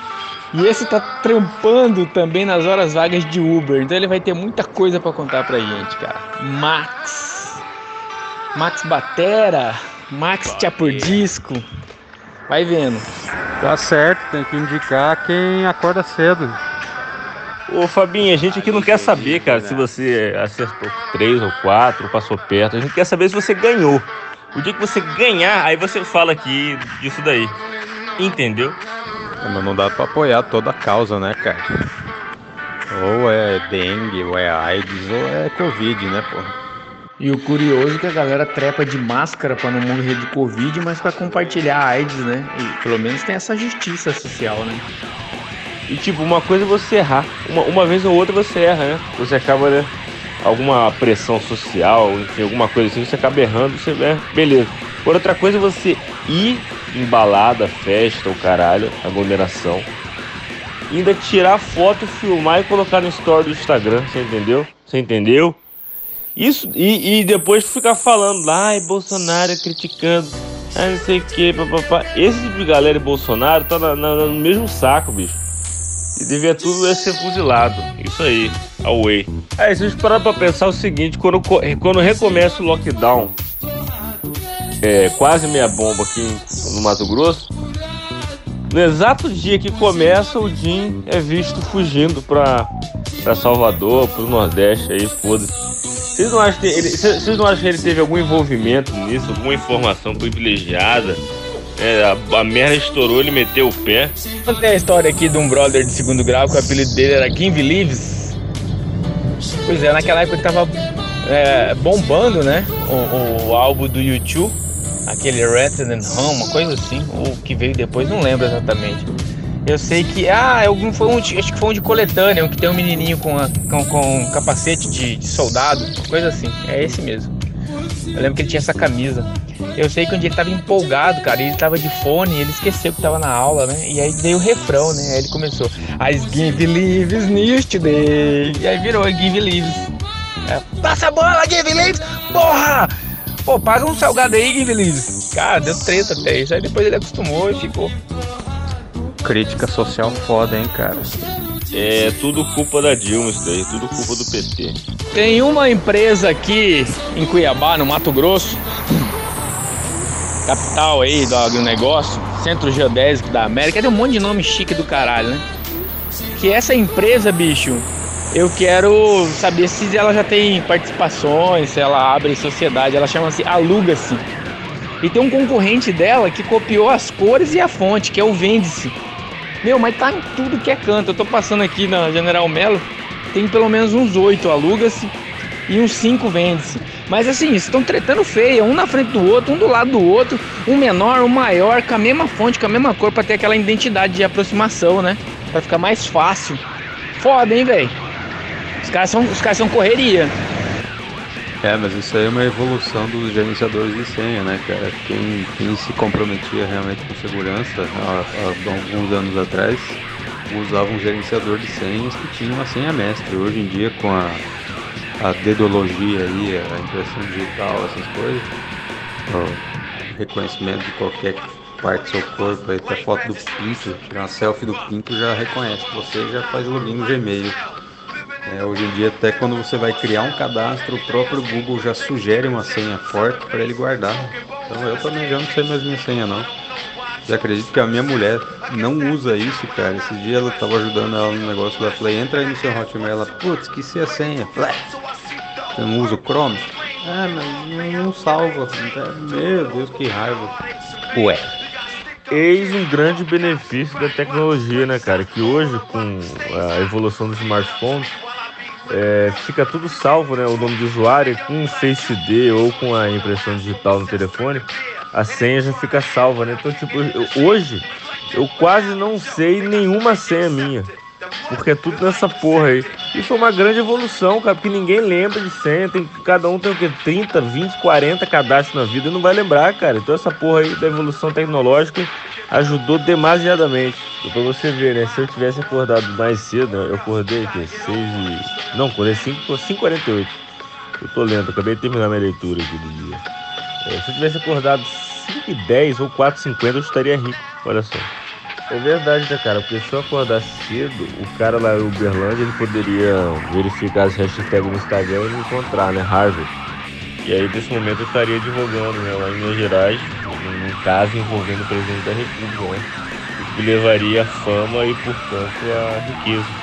e esse tá trampando também nas horas vagas de Uber, então ele vai ter muita coisa para contar pra gente, cara. Max, Max Batera, Max Tia por Disco, vai vendo. Tá certo, tem que indicar quem acorda cedo. Ô Fabinho, a gente aqui não quer saber, cara, se você acertou três ou quatro, ou passou perto. A gente quer saber se você ganhou. O dia que você ganhar, aí você fala aqui disso daí. Entendeu? Mas não dá pra apoiar toda a causa, né, cara? Ou é dengue, ou é AIDS, ou é Covid, né, porra? E o curioso é que a galera trepa de máscara pra não morrer de Covid, mas pra compartilhar a AIDS, né? E pelo menos tem essa justiça social, né? E tipo, uma coisa é você errar. Uma, uma vez ou outra você erra, né? Você acaba, né? Alguma pressão social, enfim, alguma coisa assim, você acaba errando, você é, beleza. Por outra coisa é você ir em balada, festa, o caralho, aglomeração. Ainda tirar foto, filmar e colocar no story do Instagram, você entendeu? Você entendeu? Isso, e, e depois ficar falando, ai, Bolsonaro criticando, ai, não sei o que, papapá. Esse tipo de galera e Bolsonaro tá na- na- no mesmo saco, bicho. E devia tudo ser fuzilado. Isso aí, away. Aí, vocês pararam pra pensar o seguinte, quando, quando recomeça o lockdown, é, quase meia bomba aqui no Mato Grosso, no exato dia que começa, o Jim é visto fugindo pra, pra Salvador, pro Nordeste aí, foda-se. Vocês não, acham que ele, vocês não acham que ele teve algum envolvimento nisso, alguma informação privilegiada? É, a, a merda estourou, ele meteu o pé. Tem a história aqui de um brother de segundo grau que o apelido dele era Kim Believes? Pois é, naquela época que tava é, bombando, né? O, o álbum do YouTube, aquele Ratchet and Home, uma coisa assim, ou que veio depois, não lembro exatamente. Eu sei que. Ah, algum foi um. Acho que foi um de coletânea, um que tem um menininho com, a- com, com um capacete de, de soldado, coisa assim. É esse mesmo. Eu lembro que ele tinha essa camisa. Eu sei que um dia ele tava empolgado, cara, e ele tava de fone, e ele esqueceu que tava na aula, né? E aí veio o refrão, né? Aí ele começou. I give leaves news today. E aí virou give leaves. É, Passa a bola, give leaves! Porra! Pô, paga um salgado aí, give leaves. Cara, deu treta até isso. Aí depois ele acostumou e ficou. Crítica social foda, hein, cara. É tudo culpa da Dilma isso daí, tudo culpa do PT. Tem uma empresa aqui em Cuiabá, no Mato Grosso, capital aí do agronegócio, Centro Geodésico da América, tem um monte de nome chique do caralho, né? Que essa empresa, bicho, eu quero saber se ela já tem participações, se ela abre sociedade, ela chama-se Aluga-se. E tem um concorrente dela que copiou as cores e a fonte, que é o Vende-se. Meu, mas tá em tudo que é canto. Eu tô passando aqui na General Melo, tem pelo menos uns oito aluga-se e uns cinco vende-se. Mas assim, estão tretando feia, um na frente do outro, um do lado do outro, um menor, um maior, com a mesma fonte, com a mesma cor, pra ter aquela identidade de aproximação, né? Pra ficar mais fácil. Foda, hein, velho? Os caras são, os caras são correria. É, mas isso aí é uma evolução dos gerenciadores de senha, né, cara? Quem, quem se comprometia realmente com segurança há, há alguns anos atrás usava um gerenciador de senhas que tinha uma senha mestre. Hoje em dia, com a, a dedologia aí, a impressão digital, essas coisas, reconhecimento de qualquer parte do seu corpo, aí até foto do pinto, tirar uma selfie do pinto já reconhece você já faz login no Gmail. É, hoje em dia, até quando você vai criar um cadastro, o próprio Google já sugere uma senha forte para ele guardar. Então eu também já não sei mais minha senha não. Já acredito que a minha mulher não usa isso, cara. Esse dia ela tava ajudando ela no negócio da Play. Entra aí no seu Hotmail. Ela, putz, esqueci a senha. Play. Você não usa o Chrome? Ah, mas não, não salva. Meu Deus, que raiva. Ué. Eis um grande benefício da tecnologia, né, cara? Que hoje, com a evolução dos smartphones, é, fica tudo salvo, né? O nome do usuário com um Face ID ou com a impressão digital no telefone, a senha já fica salva, né? Então, tipo, eu- hoje eu quase não sei nenhuma senha minha. Porque é tudo nessa porra aí. E foi uma grande evolução, cara, porque ninguém lembra de senha. Tem, cada um tem o quê? 30, 20, 40 cadastros na vida e não vai lembrar, cara. Então essa porra aí da evolução tecnológica ajudou demasiadamente. Pra você ver, né? Se eu tivesse acordado mais cedo, eu acordei aqui, 6 e. Não, acordei 5, 5h48. Eu tô lendo, acabei de terminar minha leitura aqui do dia. É, se eu tivesse acordado 5 e 10 ou 4 e 50 eu estaria rico, olha só. É verdade, né, cara? Porque se eu acordar cedo, o cara lá em Uberlândia, ele poderia verificar as hashtags no Instagram e me encontrar, né? Harvard. E aí, nesse momento, eu estaria divulgando, né, lá em Minas Gerais, um, um caso envolvendo o presidente da República, né? O que levaria a fama e, portanto, a riqueza.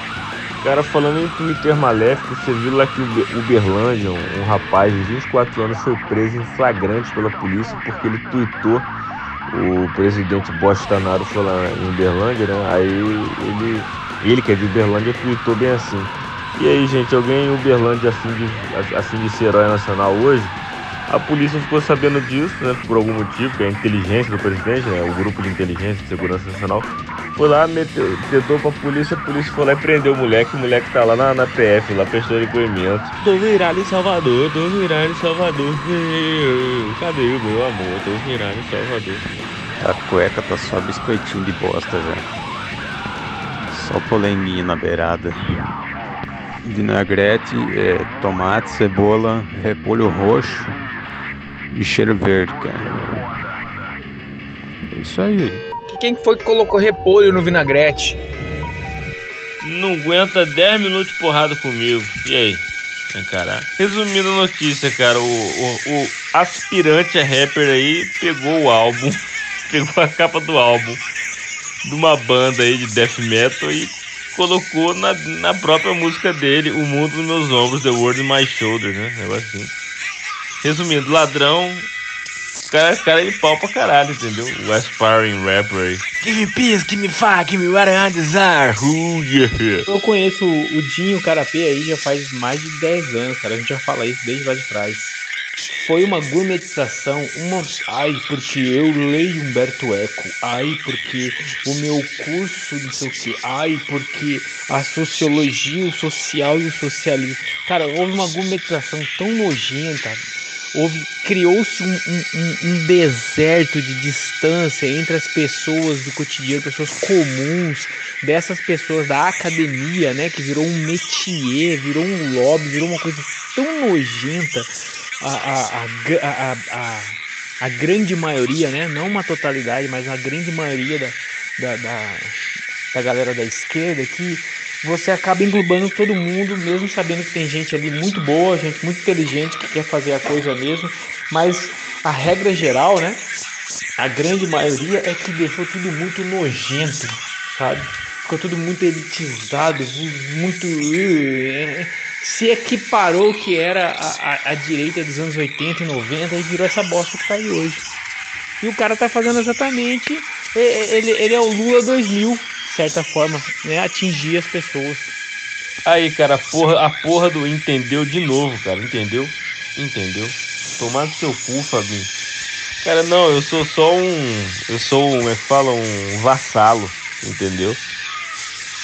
Cara, falando em Twitter maléfico, você viu lá que o Uber- Uberlândia, um, rapaz de 24 anos, foi preso em flagrante pela polícia porque ele tweetou o presidente Bolsonaro foi lá em Uberlândia, né? Aí ele, ele que é de Uberlândia, tweetou bem assim. E aí, gente, alguém em Uberlândia afim de, afim de ser herói nacional hoje? A polícia ficou sabendo disso, né? Por algum motivo, que é a inteligência do presidente, né? O grupo de inteligência de segurança nacional. Foi lá, meteu, tentou pra polícia, a polícia foi lá e prendeu o moleque, o moleque tá lá na, na PF, lá prestou depoimento. Tô virado em Salvador, tô virado em Salvador. Cadê o meu amor? Tô virado em Salvador. A cueca tá só biscoitinho de bosta já. Só polenguinho na beirada. Vinagrete, é, tomate, cebola, repolho roxo e cheiro verde, cara. É isso aí. Quem foi que colocou repolho no vinagrete? Não aguenta 10 minutos de porrada comigo. E aí? Encarar. Resumindo a notícia, cara, o, o, o aspirante a rapper aí pegou o álbum, [laughs] pegou a capa do álbum de uma banda aí de death metal e colocou na, na própria música dele, O Mundo nos Meus Ombros, The World in My Shoulder, né? Negócio assim. Resumindo, ladrão, o cara, cara ele pau pra caralho, entendeu? O aspiring rapper aí. Give me peace, give me fire, give me what I desire. [laughs] Ooh, yeah. Eu conheço o Dinho Carapê aí já faz mais de 10 anos, cara. A gente já fala isso desde lá de trás. foi uma gourmetização, uma. Ai, porque eu leio Humberto Eco. Ai, porque o meu curso, não sei o que. Ai, porque a sociologia, o social e o socialismo. Cara, houve uma gourmetização tão nojenta. Criou-se um, um, um, deserto de distância entre as pessoas do cotidiano, pessoas comuns, dessas pessoas da academia, né, que virou um métier, virou um lobby, virou uma coisa tão nojenta. A, a, a, a, a, a grande maioria, né, não uma totalidade, mas a grande maioria da, da, da, da galera da esquerda que você acaba englobando todo mundo, mesmo sabendo que tem gente ali muito boa, gente muito inteligente que quer fazer a coisa mesmo, mas a regra geral, né? A grande maioria é que deixou tudo muito nojento, sabe? Ficou tudo muito elitizado, muito. Se equiparou o que era a, a, a direita dos anos 80 e 90 e virou essa bosta que tá aí hoje. E o cara tá fazendo exatamente. Ele, ele é o Lula 2000, de certa forma, né? Atingir as pessoas. Aí, cara, a porra, a porra do entendeu de novo, cara. Entendeu? Entendeu? Tomar no seu cu, Fabinho. Cara, não, eu sou só um. Eu sou um. É que fala? Um vassalo. Entendeu?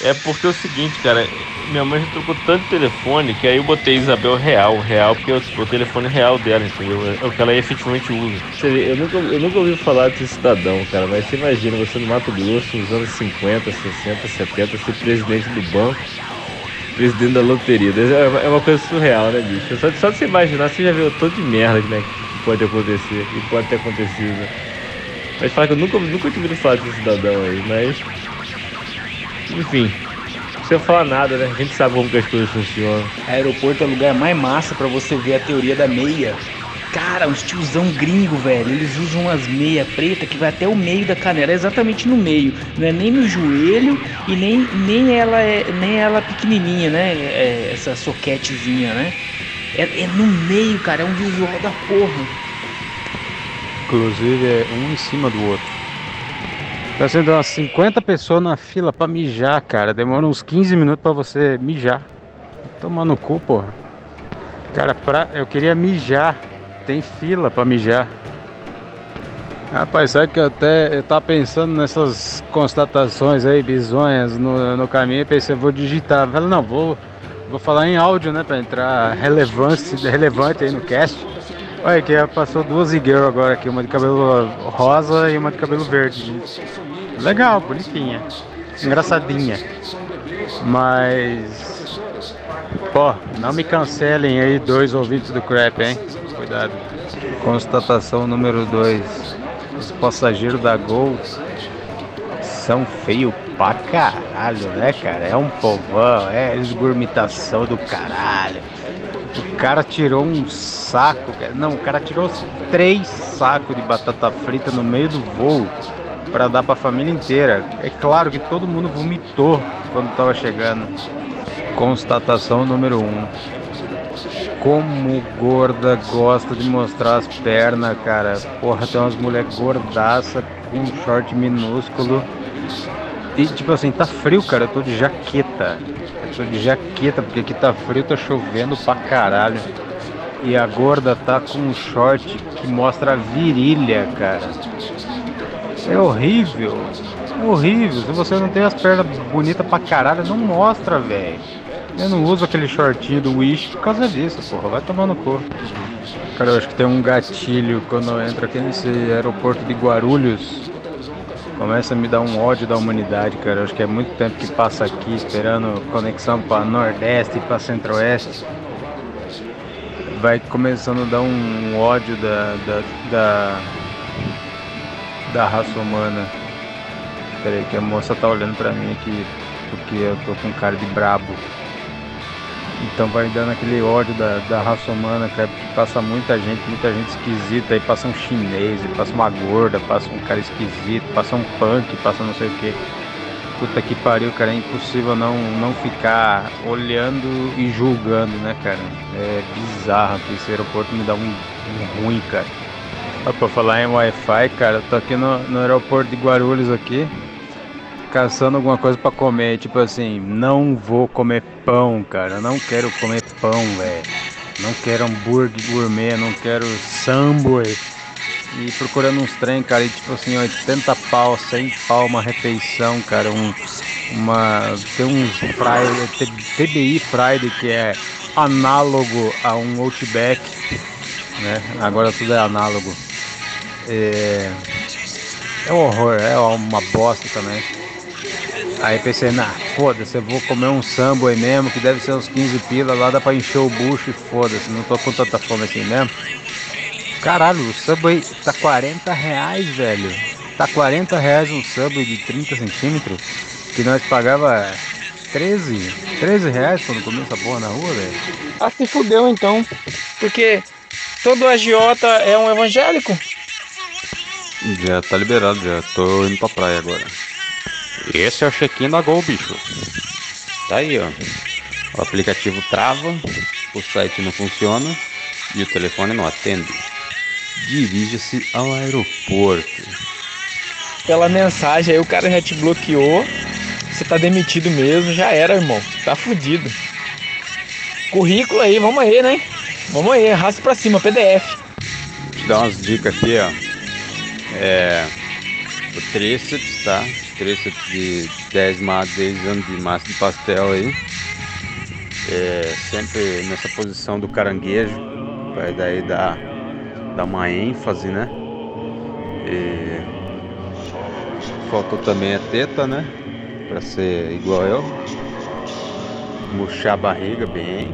É porque é o seguinte, cara. Minha mãe já trocou tanto telefone que aí eu botei Isabel Real. Real porque é o, o telefone real dela, entendeu? É o que ela efetivamente usa. Vê, eu nunca, eu nunca ouvi falar desse cidadão, cara. Mas você imagina você no Mato Grosso, nos anos 50, 60, 70, ser presidente do banco presidente da loteria. É uma coisa surreal, né, bicho? Só, só de você imaginar, você já viu o tanto de merda né, que pode acontecer e pode ter acontecido. Mas fala que eu nunca, nunca tive falar desse cidadão aí, mas. Enfim, não precisa falar nada, né? A gente sabe como que as coisas funcionam. Aeroporto é o lugar mais massa pra você ver a teoria da meia. Cara, uns tiozão gringo, velho. Eles usam umas meia preta que vai até o meio da canela, é exatamente no meio. Não é nem no joelho e nem, nem ela é nem ela pequenininha, né? É, essa soquetezinha, né? É, é no meio, cara. É um visual da porra. Inclusive é um em cima do outro. Tá sendo umas 50 pessoas na fila pra mijar, cara. Demora uns 15 minutos pra você mijar. Toma no cu, porra. Cara, pra... eu queria mijar. Tem fila pra mijar. Rapaz, sabe que eu até eu tava pensando nessas constatações aí, bizonhas no, no caminho, pensei, vou digitar. Falei, não, vou, vou falar em áudio, né? Pra entrar relevante, relevante aí no cast. Olha que passou duas girl agora aqui, uma de cabelo rosa e uma de cabelo verde. Legal, bonitinha. Engraçadinha. Mas. Pô, não me cancelem aí dois ouvintes do crap, hein? Cuidado. Constatação número 2. Os passageiros da Gol são feios pra caralho, né, cara? É um povão, é esgurmitação do caralho. O cara tirou um saco, não, o cara tirou três sacos de batata frita no meio do voo para dar pra família inteira. É claro que todo mundo vomitou quando tava chegando. Constatação número 1. Um. Como gorda gosta de mostrar as pernas, cara. Porra, tem umas mulheres gordaça com um short minúsculo. E tipo assim, tá frio, cara. Eu tô de jaqueta. Eu tô de jaqueta porque aqui tá frio, tá chovendo pra caralho. E a gorda tá com um short que mostra a virilha, cara. É horrível. É horrível. Se você não tem as pernas bonitas pra caralho, não mostra, velho. Eu não uso aquele shortinho do Wish por causa disso, porra. Vai tomar no cu. Cara, eu acho que tem um gatilho quando eu entro aqui nesse aeroporto de Guarulhos. Começa a me dar um ódio da humanidade, cara. Eu acho que é muito tempo que passa aqui esperando conexão para Nordeste e para Centro-Oeste. Vai começando a dar um ódio da, da, da, da raça humana. Peraí, que a moça tá olhando pra mim aqui porque eu tô com cara de brabo. Então vai dando aquele ódio da, da raça humana, cara, porque passa muita gente, muita gente esquisita, aí passa um chinês, passa uma gorda, passa um cara esquisito, passa um punk, passa não sei o que. Puta que pariu, cara, é impossível não, não ficar olhando e julgando, né, cara? É bizarro esse aeroporto me dá um, um ruim, cara. Ah, pra falar em Wi-Fi, cara, eu tô aqui no, no aeroporto de Guarulhos aqui, caçando alguma coisa pra comer, tipo assim, não vou comer pão, cara, não quero comer pão, velho. não quero hambúrguer gourmet, não quero Subway. E procurando uns trem, cara, e tipo assim, 80 pau, 100 pau uma refeição, cara, um, uma. Tem uns Friday, TBI Friday que é análogo a um Outback, né? Agora tudo é análogo. É, é um horror, é uma bosta também. Aí pensei, nah, foda-se, eu vou comer um sambo aí mesmo, que deve ser uns 15 pila, lá dá pra encher o bucho e foda-se, não tô com tanta fome assim mesmo. Caralho, o Subway tá 40 reais, velho. Tá 40 reais um Subway de 30 centímetros, que nós pagava 13, 13 reais quando comia essa porra na rua, velho. Ah, se fudeu então. Porque todo agiota é um evangélico. Já tá liberado, já tô indo pra praia agora. Esse é o check-in da Gol, bicho. Tá aí, ó. O aplicativo trava, o site não funciona e o telefone não atende. Dirija-se ao aeroporto. Pela mensagem aí o cara já te bloqueou. Você tá demitido mesmo, já era, irmão. Tá fudido. Currículo aí, vamos aí, né? Vamos aí, arrasta pra cima, PDF. Vou te dar umas dicas aqui, ó. É. O tríceps, tá? Tríceps de 10, ma- 10 anos de massa de pastel aí. É, sempre nessa posição do caranguejo. Vai daí dar, dar uma ênfase, né? E faltou também a teta, né? Pra ser igual eu. Murchar a barriga bem.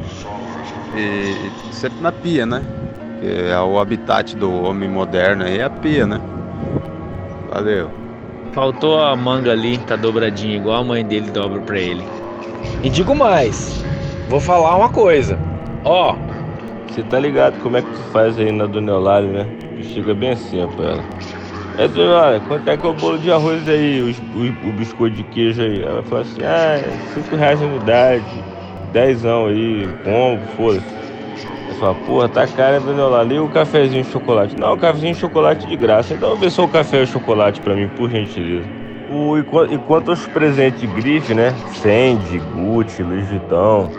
E sempre na pia, né? Que é o habitat do homem moderno aí, é a pia, né? Valeu. Faltou a manga ali, tá dobradinha, igual a mãe dele dobra pra ele. E digo mais, vou falar uma coisa. Ó, Você tá ligado como é que tu faz aí na Dona Eulália, né? Tu chega bem assim, ó, pra ela. É, Dona Eulália, quanto é que é o bolo de arroz aí, os- o, o biscoito de queijo aí? Ela fala assim, ah, 5 reais a unidade, dezão aí, combo, foda-se. Eu falo, porra, tá caro, Dona Eulália, e o cafezinho de chocolate? Não, o cafezinho de chocolate de graça, então vê só o café e chocolate pra mim, por gentileza. O, enquanto, enquanto os presentes de grife, né? Fendi, Gucci, Louis Vuitton,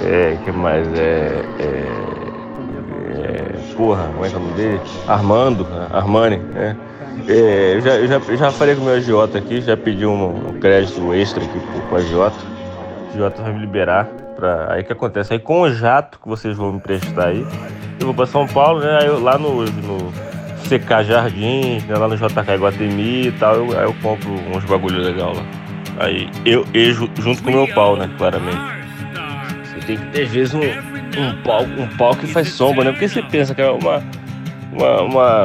é, que mais? É, é, é, porra, como é que é o nome dele? Armando? Armani, né? É, eu já, eu já, já falei com o meu agiota aqui, já pedi um, um crédito extra aqui pro, pro agiota. O agiota vai me liberar. Pra... Aí que acontece? Aí com o jato que vocês vão me prestar aí, eu vou pra São Paulo, né? Aí eu, lá no, no CK Jardim, né? lá no JK Guatemi e tal, eu, aí eu compro uns bagulho legal lá. Aí eu, eu ju- junto com o meu pau, né? Claramente. Você tem que ter, às vezes, um, um, pau, um pau que faz sombra, né? Porque você pensa que é uma. Uma. uma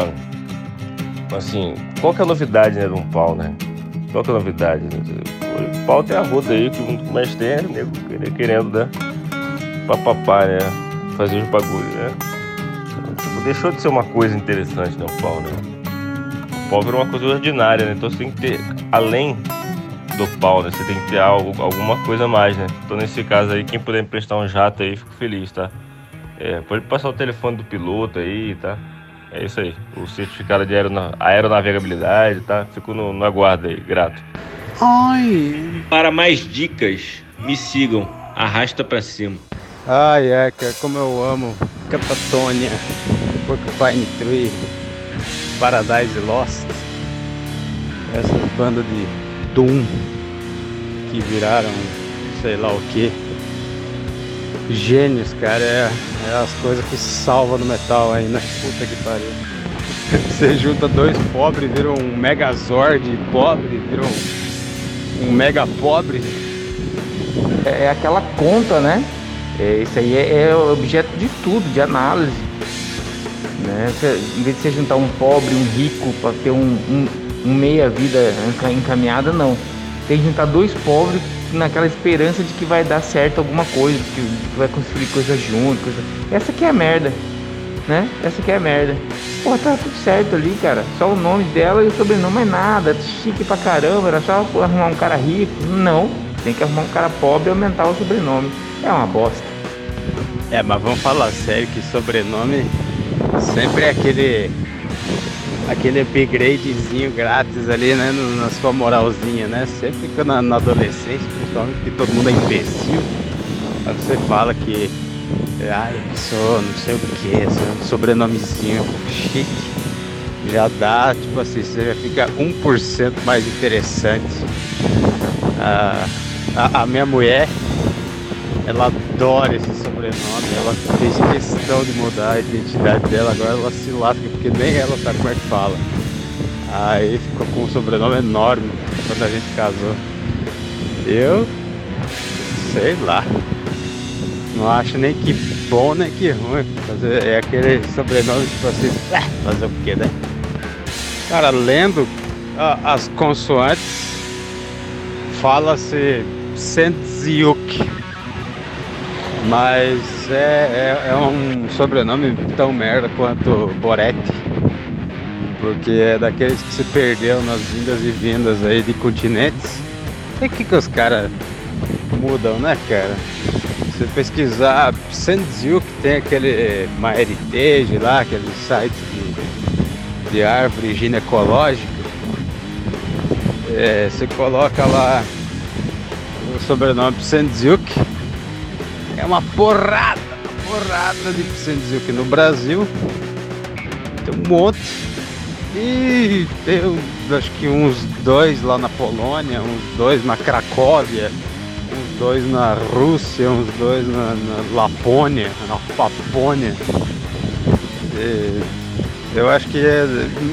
assim, qual que é a novidade né, de um pau, né? Qual que é a novidade? Né? O pau tem a roda aí, que muito mais tem, é nego querendo- né? Papapá, né? Fazer os bagulhos, né? Deixou de ser uma coisa interessante, né? O pau, né? O pau virou uma coisa ordinária, né? Então você tem que ter, além do pau, né? Você tem que ter algo, alguma coisa a mais, né? Então nesse caso aí, quem puder emprestar um jato aí, fico feliz, tá? É, pode passar o telefone do piloto aí, tá? É isso aí. O certificado de aerona- aeronavegabilidade, tá? Fico no, no aguardo aí, grato. Ai. Para mais dicas, me sigam. Arrasta pra cima. Ai, é, cara, como eu amo Catatonia, Porcupine Tree, Paradise Lost, essas bandas de Doom que viraram sei lá o que. Gênios, cara, é, é as coisas que salvam no metal aí, né? Puta que pariu. [laughs] Você junta dois pobres, vira um megazord pobre, vira um, mega pobre. é aquela conta, né? É, isso aí é, é objeto de tudo, de análise. Né? Em vez de você juntar um pobre, um rico para ter um, um, um meia-vida enca- encaminhada, não. Tem que juntar dois pobres naquela esperança de que vai dar certo alguma coisa, que vai construir coisa junto. Coisa... Essa que é a merda, né? Essa que é a merda. Pô, tá tudo certo ali, cara. Só o nome dela e o sobrenome é nada. Chique pra caramba, era só arrumar um cara rico. Não, tem que arrumar um cara pobre e aumentar o sobrenome. É uma bosta. É, mas vamos falar sério que sobrenome sempre é aquele aquele upgradezinho grátis ali, né? Na sua moralzinha, né? Sempre que na, na adolescência, principalmente que todo mundo é imbecil, aí você fala que Ai, sou não sei o que, um sobrenomezinho chique. Já dá, tipo assim, você já fica 1% mais interessante. Ah, a, a minha mulher, ela adora esse sobrenome, ela fez questão de mudar a identidade dela, agora ela se lasca porque nem ela sabe como é que fala. Aí ficou com um sobrenome enorme quando a gente casou. Eu sei lá. Não acho nem que bom nem que ruim. Fazer, é aquele sobrenome tipo assim, "Ah, fazer o que, né? Cara, lendo a- as consoantes, fala-se Sendziuk. Mas é, é, é um sobrenome tão merda quanto Boretti. Porque é daqueles que se perdeu nas vindas e vindas aí de continentes. E que, que os caras mudam, né, cara? Você pesquisar Sendziuk, tem aquele MyHeritage lá, aquele site de, de árvore ginecológica. É, você coloca lá o sobrenome Sendziuk. É uma porrada, uma porrada de Sendziuk no Brasil. Tem um monte. E tem acho que uns dois lá na Polônia, uns dois na Cracóvia, dois na Rússia, uns dois na, na Lapônia, na Papônia. E eu acho que é.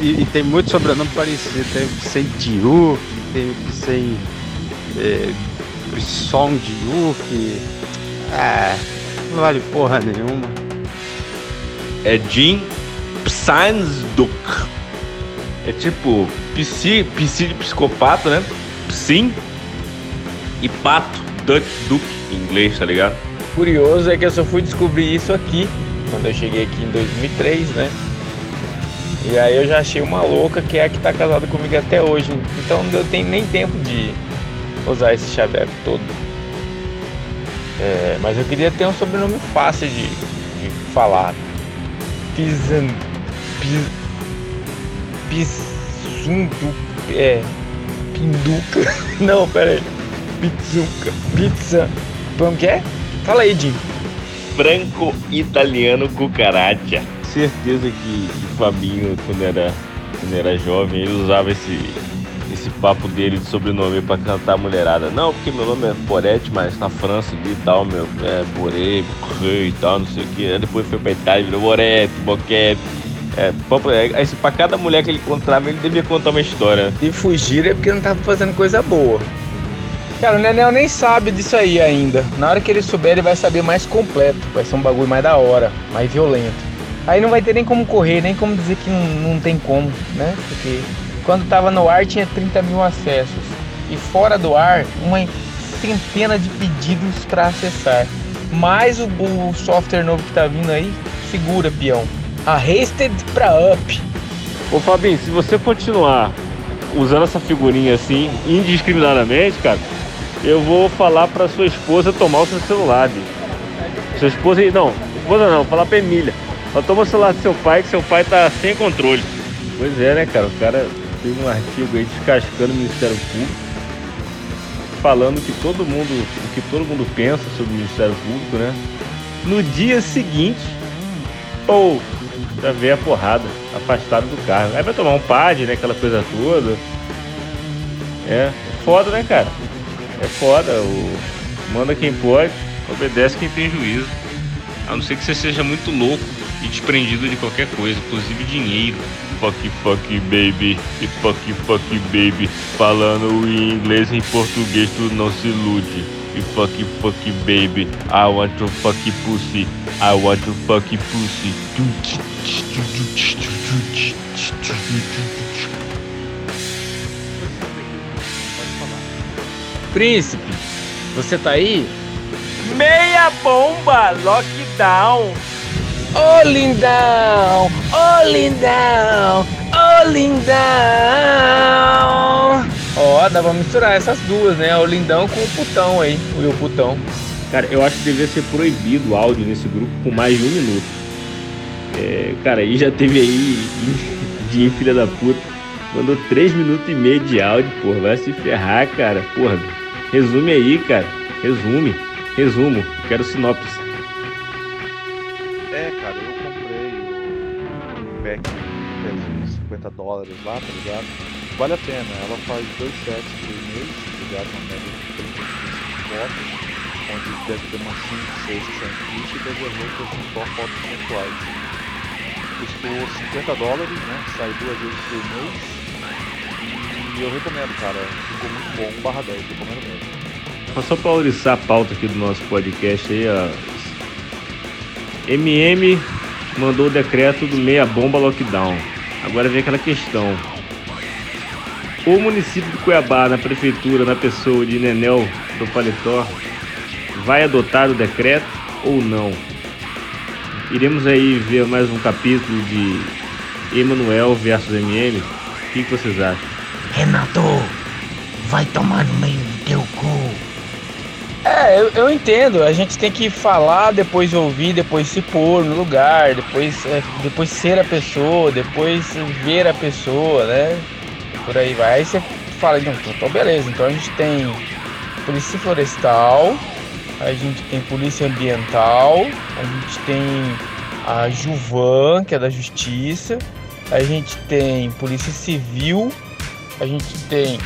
E, e tem muito sobrenome parecido. Tem sem Diuk, tem sem. É, Som Diuk. Ah, não vale porra nenhuma. É Jim Psansduk. É tipo psi, psi de psicopata, né? Psim e pato, duck, duck em inglês, tá ligado? Curioso é que eu só fui descobrir isso aqui, quando eu cheguei aqui em 2003, né? E aí eu já achei uma louca que é a que tá casada comigo até hoje. Então não tenho nem tempo de usar esse chaveco todo. É, mas eu queria ter um sobrenome fácil de, de falar. Pisan. Pis, Pisundu. É. Pinduca. [laughs] Não, pera aí. Pizzuca. Pizza. Como que é? Fala aí, Jim. Franco italiano cucaracha. Certeza que o Fabinho, quando era, quando era jovem, ele usava esse, esse papo dele de sobrenome pra cantar a mulherada. Não, porque meu nome é Poretti, mas na França ali e tal, meu, é Boré, Boré e tal, não sei o que. Aí depois foi pra Itália, virou Boretti, Boquete. É, é, aí, pra cada mulher que ele encontrava, ele devia contar uma história. E fugir é porque não tava fazendo coisa boa. Cara, o Nenel nem sabe disso aí ainda. Na hora que ele souber, ele vai saber mais completo. Vai ser um bagulho mais da hora, mais violento. Aí não vai ter nem como correr, nem como dizer que não, não tem como, né? Porque quando tava no ar tinha 30 mil acessos. E fora do ar, uma centena de pedidos para acessar. Mais o, o software novo que tá vindo aí, segura, peão. A pra Up. Ô Fabinho, se você continuar usando essa figurinha assim, indiscriminadamente, cara, eu vou falar pra sua esposa tomar o seu celular, bicho. Sua esposa. Não, esposa não, falar pra Emília. Ela toma o celular do seu pai, que seu pai tá sem controle. Pois é, né, cara? O cara fez um artigo aí descascando o Ministério Público, falando que todo mundo, o que todo mundo pensa sobre o Ministério Público, né? No dia seguinte, pô, já veio a porrada, afastado do cargo. Aí vai tomar um pad, né? Aquela coisa toda. É, foda, né, cara? É foda. O... Manda quem pode, obedece quem tem juízo. A não ser que você seja muito louco e desprendido de qualquer coisa, inclusive dinheiro. Fuck, fuck, baby. E fuck, fuck, baby. Falando em inglês e em português, tu não se ilude. E fuck, fuck, baby. I want to fuck pussy. I want to fuck pussy. Príncipe, você tá aí? Meia bomba, lockdown. Ô lindão, ô lindão, ô lindão. Ó, dá pra misturar essas duas, né? O lindão com o putão aí, o meu putão. Cara, eu acho que devia ser proibido o áudio nesse grupo com mais de um minuto. É, cara, aí já teve aí de filha da puta. Mandou 3 minutos e meio de áudio, porra. Vai se ferrar, cara. Porra, resume aí, cara. Resume. Resumo. Quero sinopse. cara, eu comprei o pack de 50 dólares lá, tá ligado? Vale a pena, ela faz dois sets por mês, tá ligado? Uma média de 35 fotos, onde deve ter umas 5, 6 que são implícitas e as outras são só fotos pontuais. Custou 50 dólares, né? Sai duas vezes por mês. E eu recomendo, cara. Ficou muito bom, 1 barra 10, recomendo mesmo. Só pra oriçar a pauta aqui do nosso podcast aí, ó. MM mandou o decreto do meia bomba lockdown. Agora vem aquela questão. O município de Cuiabá, na prefeitura, na pessoa de Nenel do Paletó, vai adotar o decreto ou não? Iremos aí ver mais um capítulo de Emanuel versus MM. O que vocês acham? Renato, vai tomar no meio do teu cu. É, eu, eu entendo. A gente tem que falar, depois ouvir, depois se pôr no lugar, depois, é, depois ser a pessoa, depois ver a pessoa, né? Por aí vai. Aí você fala, então, então beleza. Então a gente tem polícia florestal, a gente tem polícia ambiental, a gente tem a Juvan, que é da justiça, a gente tem polícia civil, a gente tem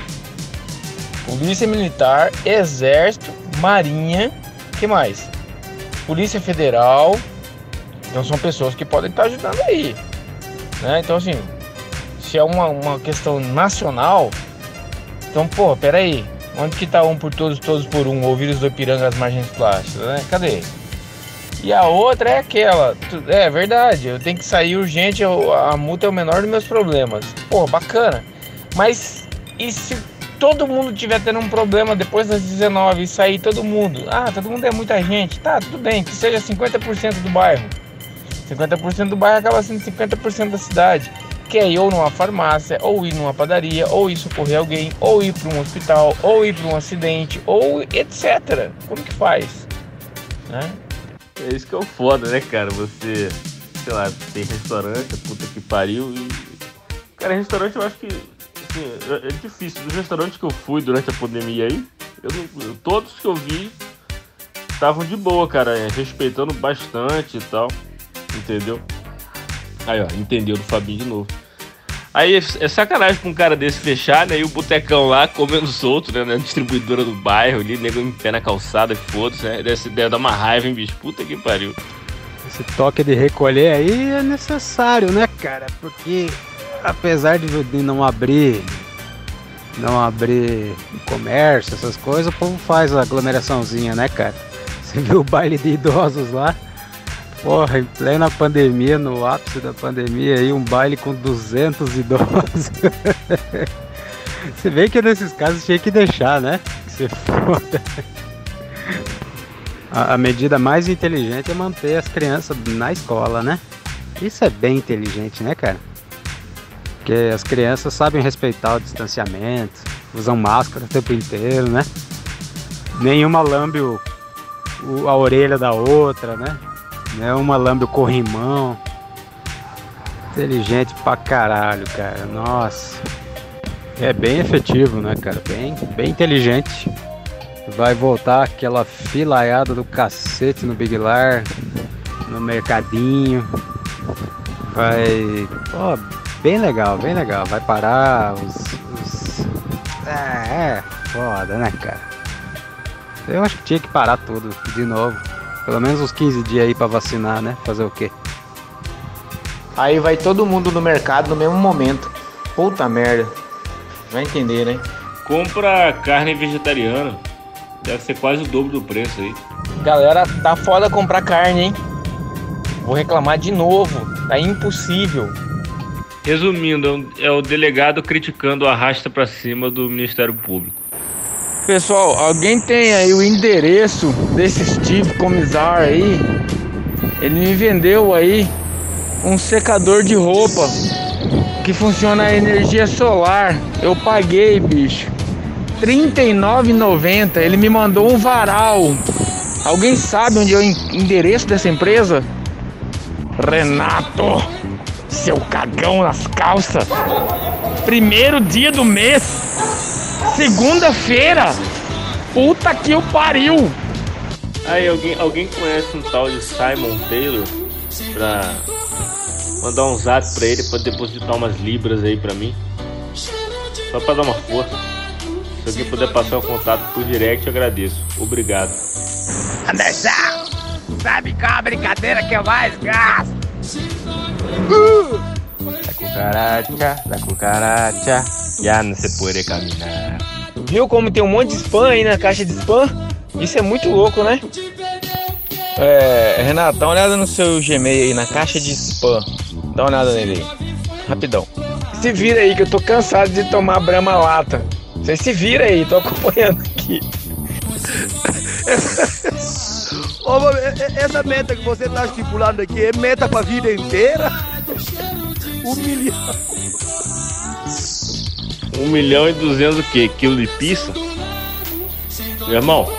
polícia militar, exército, marinha, que mais? Polícia federal. Então são pessoas que podem estar ajudando aí. Né? Então assim, se é uma, uma questão nacional, então, pô, peraí. Onde que tá um por todos, todos por um? O vírus do Ipiranga as margens plásticas, né? Cadê? E a outra é aquela. É verdade, eu tenho que sair urgente, a multa é o menor dos meus problemas. Pô, bacana. Mas e se todo mundo tiver tendo um problema depois das 19 e sair todo mundo? Ah, todo mundo é muita gente. Tá, tudo bem, que seja 50% do bairro. 50% do bairro acaba sendo 50% da cidade. Que é ir ou numa farmácia, ou ir numa padaria, ou ir socorrer alguém, ou ir para um hospital, ou ir para um acidente, ou etc. Como que faz? Né? É isso que é o foda, né, cara? Você, sei lá, tem restaurante, puta que pariu. E... Cara, restaurante eu acho que assim, é é difícil. Dos restaurantes que eu fui durante a pandemia aí, eu não- todos que eu vi estavam de boa, cara, é, respeitando bastante e tal. Entendeu? Aí, ó, entendeu do Fabinho de novo. Aí é é sacanagem pra um cara desse fechar, né? E o botecão lá comendo solto, né? Na distribuidora do bairro ali, nego em pé na calçada, foda-se, né? Dessa ideia dá uma raiva, hein, bicho? Puta que pariu. Esse toque de recolher aí é necessário, né, cara? Porque apesar de não abrir, não abrir comércio, essas coisas, o povo faz a aglomeraçãozinha, né, cara? [laughs] Você viu o baile de idosos lá? Porra, em plena pandemia, no ápice da pandemia aí, um baile com 200 idosos. [laughs] Você vê que nesses casos tinha que deixar, né? Que você foda. A, a medida mais inteligente é manter as crianças na escola, né? Isso é bem inteligente, né, cara? Porque as crianças sabem respeitar o distanciamento, usam máscara o tempo inteiro, né? Nenhuma lambe o, o- a orelha da outra, né? Nenhuma lambe o corrimão. Inteligente pra caralho, cara. Nossa. É bem efetivo, né, cara? Bem, bem inteligente. Vai voltar aquela filaiada do cacete no Big Lar, no mercadinho. Vai. Pô, bem legal, bem legal. Vai parar os. os... É, é, foda, né, cara? Eu acho que tinha que parar tudo de novo. Pelo menos uns 15 dias aí pra vacinar, né? Fazer o quê? Aí vai todo mundo no mercado no mesmo momento. Puta merda. Vai entender, né? Compra carne vegetariana. Deve ser quase o dobro do preço aí. Galera, tá foda comprar carne, hein? Vou reclamar de novo. Tá impossível. Resumindo, é é o delegado criticando o arrasta pra cima do Ministério Público. Pessoal, alguém tem aí o endereço desse Steve Comisar aí? Ele me vendeu aí um secador de roupa que funciona a energia solar. Eu paguei, bicho. R$ 39,90. Ele me mandou um varal. Alguém sabe onde é o en- endereço dessa empresa? Renato, seu cagão nas calças. Primeiro dia do mês. Segunda-feira. Puta que o pariu. Aí, alguém, alguém conhece um tal de Simon Taylor? pra mandar um zap pra ele pra depositar umas libras aí pra mim. Só pra dar uma força. Se alguém puder passar o contato por direct, eu agradeço. Obrigado. Anderson, sabe qual a brincadeira que eu mais gasto? La cucaracha, la cucaracha, ya no se puede caminar. Viu como tem um monte de spam aí na caixa de spam? Isso é muito louco, né? É, Renato, dá uma olhada no seu Gmail aí, na caixa de spam. Dá uma olhada nele aí. Rapidão. Se vira aí que eu tô cansado de tomar brama lata. Você se vira aí, tô acompanhando aqui. [laughs] E- e- essa meta que você tá estipulando aqui é meta pra vida inteira? Um milhão. Um milhão e duzentos o quê? Quilo de pizza? Meu irmão,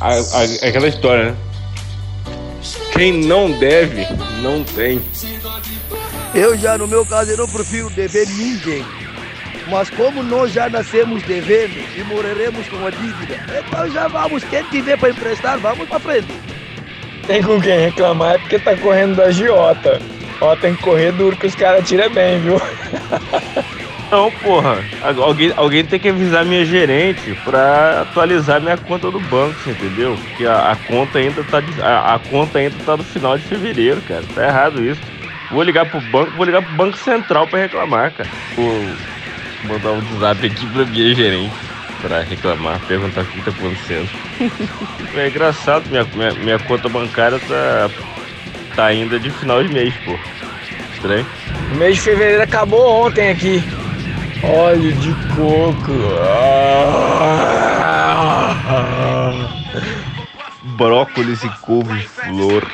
a- a- aquela história, né? Quem não deve, não tem. Eu já, no meu caso, eu não prefiro dever ninguém. Mas como nós já nascemos devendo e morreremos com a dívida, então já vamos, quem tiver pra emprestar, vamos pra frente. Tem com quem reclamar é porque tá correndo da giota. Ó, tem que correr duro que os caras tiram bem, viu? [laughs] Não, porra. Alguém, alguém tem que avisar minha gerente pra atualizar minha conta do banco, você entendeu? Porque a, a conta ainda tá de- a, a conta ainda tá no final de fevereiro, cara. Tá errado isso. Vou ligar pro banco, vou ligar pro Banco Central pra reclamar, cara. Vou mandar um zap aqui pra minha gerente pra reclamar, perguntar o que tá acontecendo. [laughs] é engraçado, minha, minha, minha conta bancária tá, tá ainda de final de mês, pô. Estranho. O mês de fevereiro acabou ontem aqui. Óleo de coco. Ah. brócolis e couve-flor,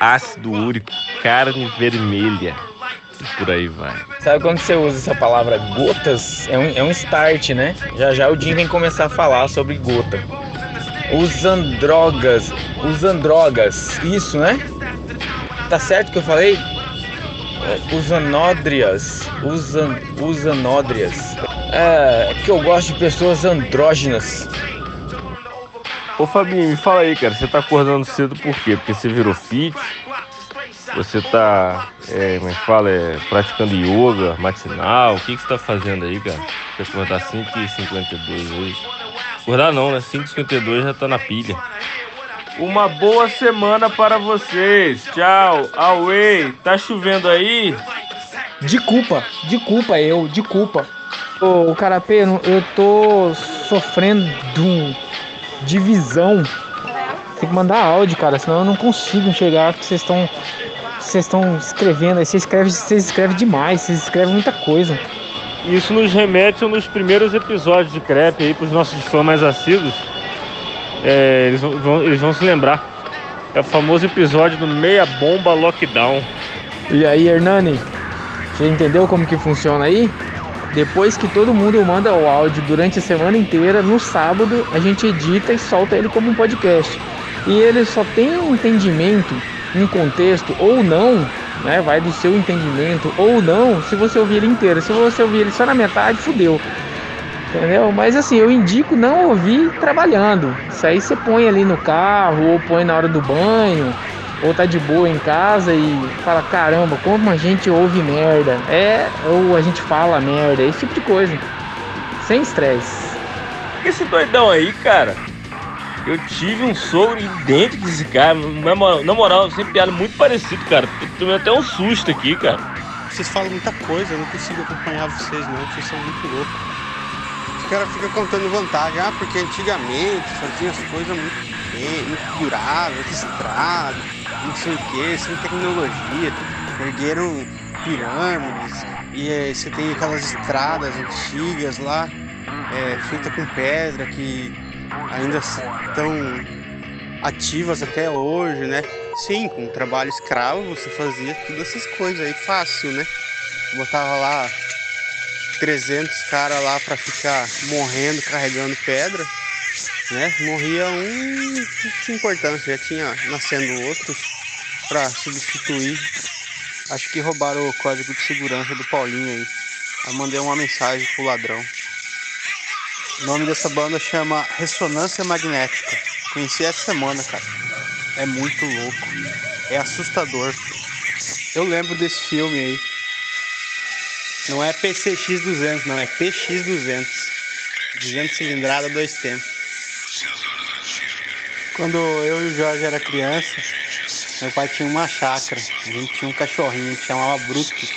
ácido úrico, carne vermelha e por aí vai. Sabe quando você usa essa palavra gotas? É um, é um start, né? Já já o Jim vem começar a falar sobre gota. Usando drogas. Usando drogas. Isso, né? Tá certo que eu falei? É, Usanódrias. Usan, usanódrias. É que eu gosto de pessoas andrógenas. Ô Fabinho, me fala aí, cara, você tá acordando cedo por quê? Porque você virou fit? Você tá, é, como é que fala, é, praticando yoga matinal? O que, que você tá fazendo aí, cara? Você acordar 5h52 hoje. Acordar não, né? 5h52 já tá na pilha. Uma boa semana para vocês. Tchau. Away. Tá chovendo aí? De culpa, de culpa eu, de culpa. Ô, Carapê, eu eu tô sofrendo de um- visão. Tem que mandar áudio, cara, senão eu não consigo enxergar o que vocês estão vocês estão escrevendo aí. Vocês escrevem, vocês escrevem demais, vocês escrevem muita coisa. Isso nos remete nos primeiros episódios de Crepe aí, pros nossos fãs mais assíduos. É, eles, vão, vão- eles vão se lembrar. É o famoso episódio do Meia Bomba Lockdown. E aí, Hernani, você entendeu como que funciona aí? Depois que todo mundo manda o áudio durante a semana inteira, no sábado a gente edita e solta ele como um podcast. E ele só tem um entendimento, um contexto ou não, né? Vai do seu entendimento ou não, se você ouvir ele inteiro. Se você ouvir ele só na metade, fudeu. Entendeu? Mas assim, eu indico não ouvir trabalhando. Isso aí você põe ali no carro, ou põe na hora do banho, ou tá de boa em casa e fala, caramba, como a gente ouve merda. É, ou a gente fala merda, esse tipo de coisa. Sem estresse. Esse doidão aí, cara. Eu tive um sogro idêntico desse cara. Na moral, na moral, sem piada, muito parecido, cara. Tomei até um susto aqui, cara. Vocês falam muita coisa, eu não consigo acompanhar vocês não, vocês são muito loucos. Os caras ficam contando vantagem, ah, porque antigamente faziam as coisas muito bem, muito estrada, não sei o que, sem tecnologia, ergueram pirâmides, e eh, você tem aquelas estradas antigas lá, é, feitas com pedra, que ainda estão ativas até hoje, né? Sim, com trabalho escravo você fazia todas essas coisas aí fácil, né? Botava lá 300 caras lá pra ficar morrendo, carregando pedra, né? Morria um, não tinha importância, já tinha nascendo outros pra substituir. Acho que roubaram o código de segurança do Paulinho aí. Aí mandei uma mensagem pro ladrão. O nome dessa banda chama Ressonância Magnética. Conheci essa semana, cara. É muito louco. é assustador. Eu lembro desse filme aí. Não é PCX 200, não, é PX 200. 200 cilindrada, dois tempos. Quando eu e o Jorge era criança, meu pai tinha uma chácara. A gente tinha um cachorrinho que chamava Brutus.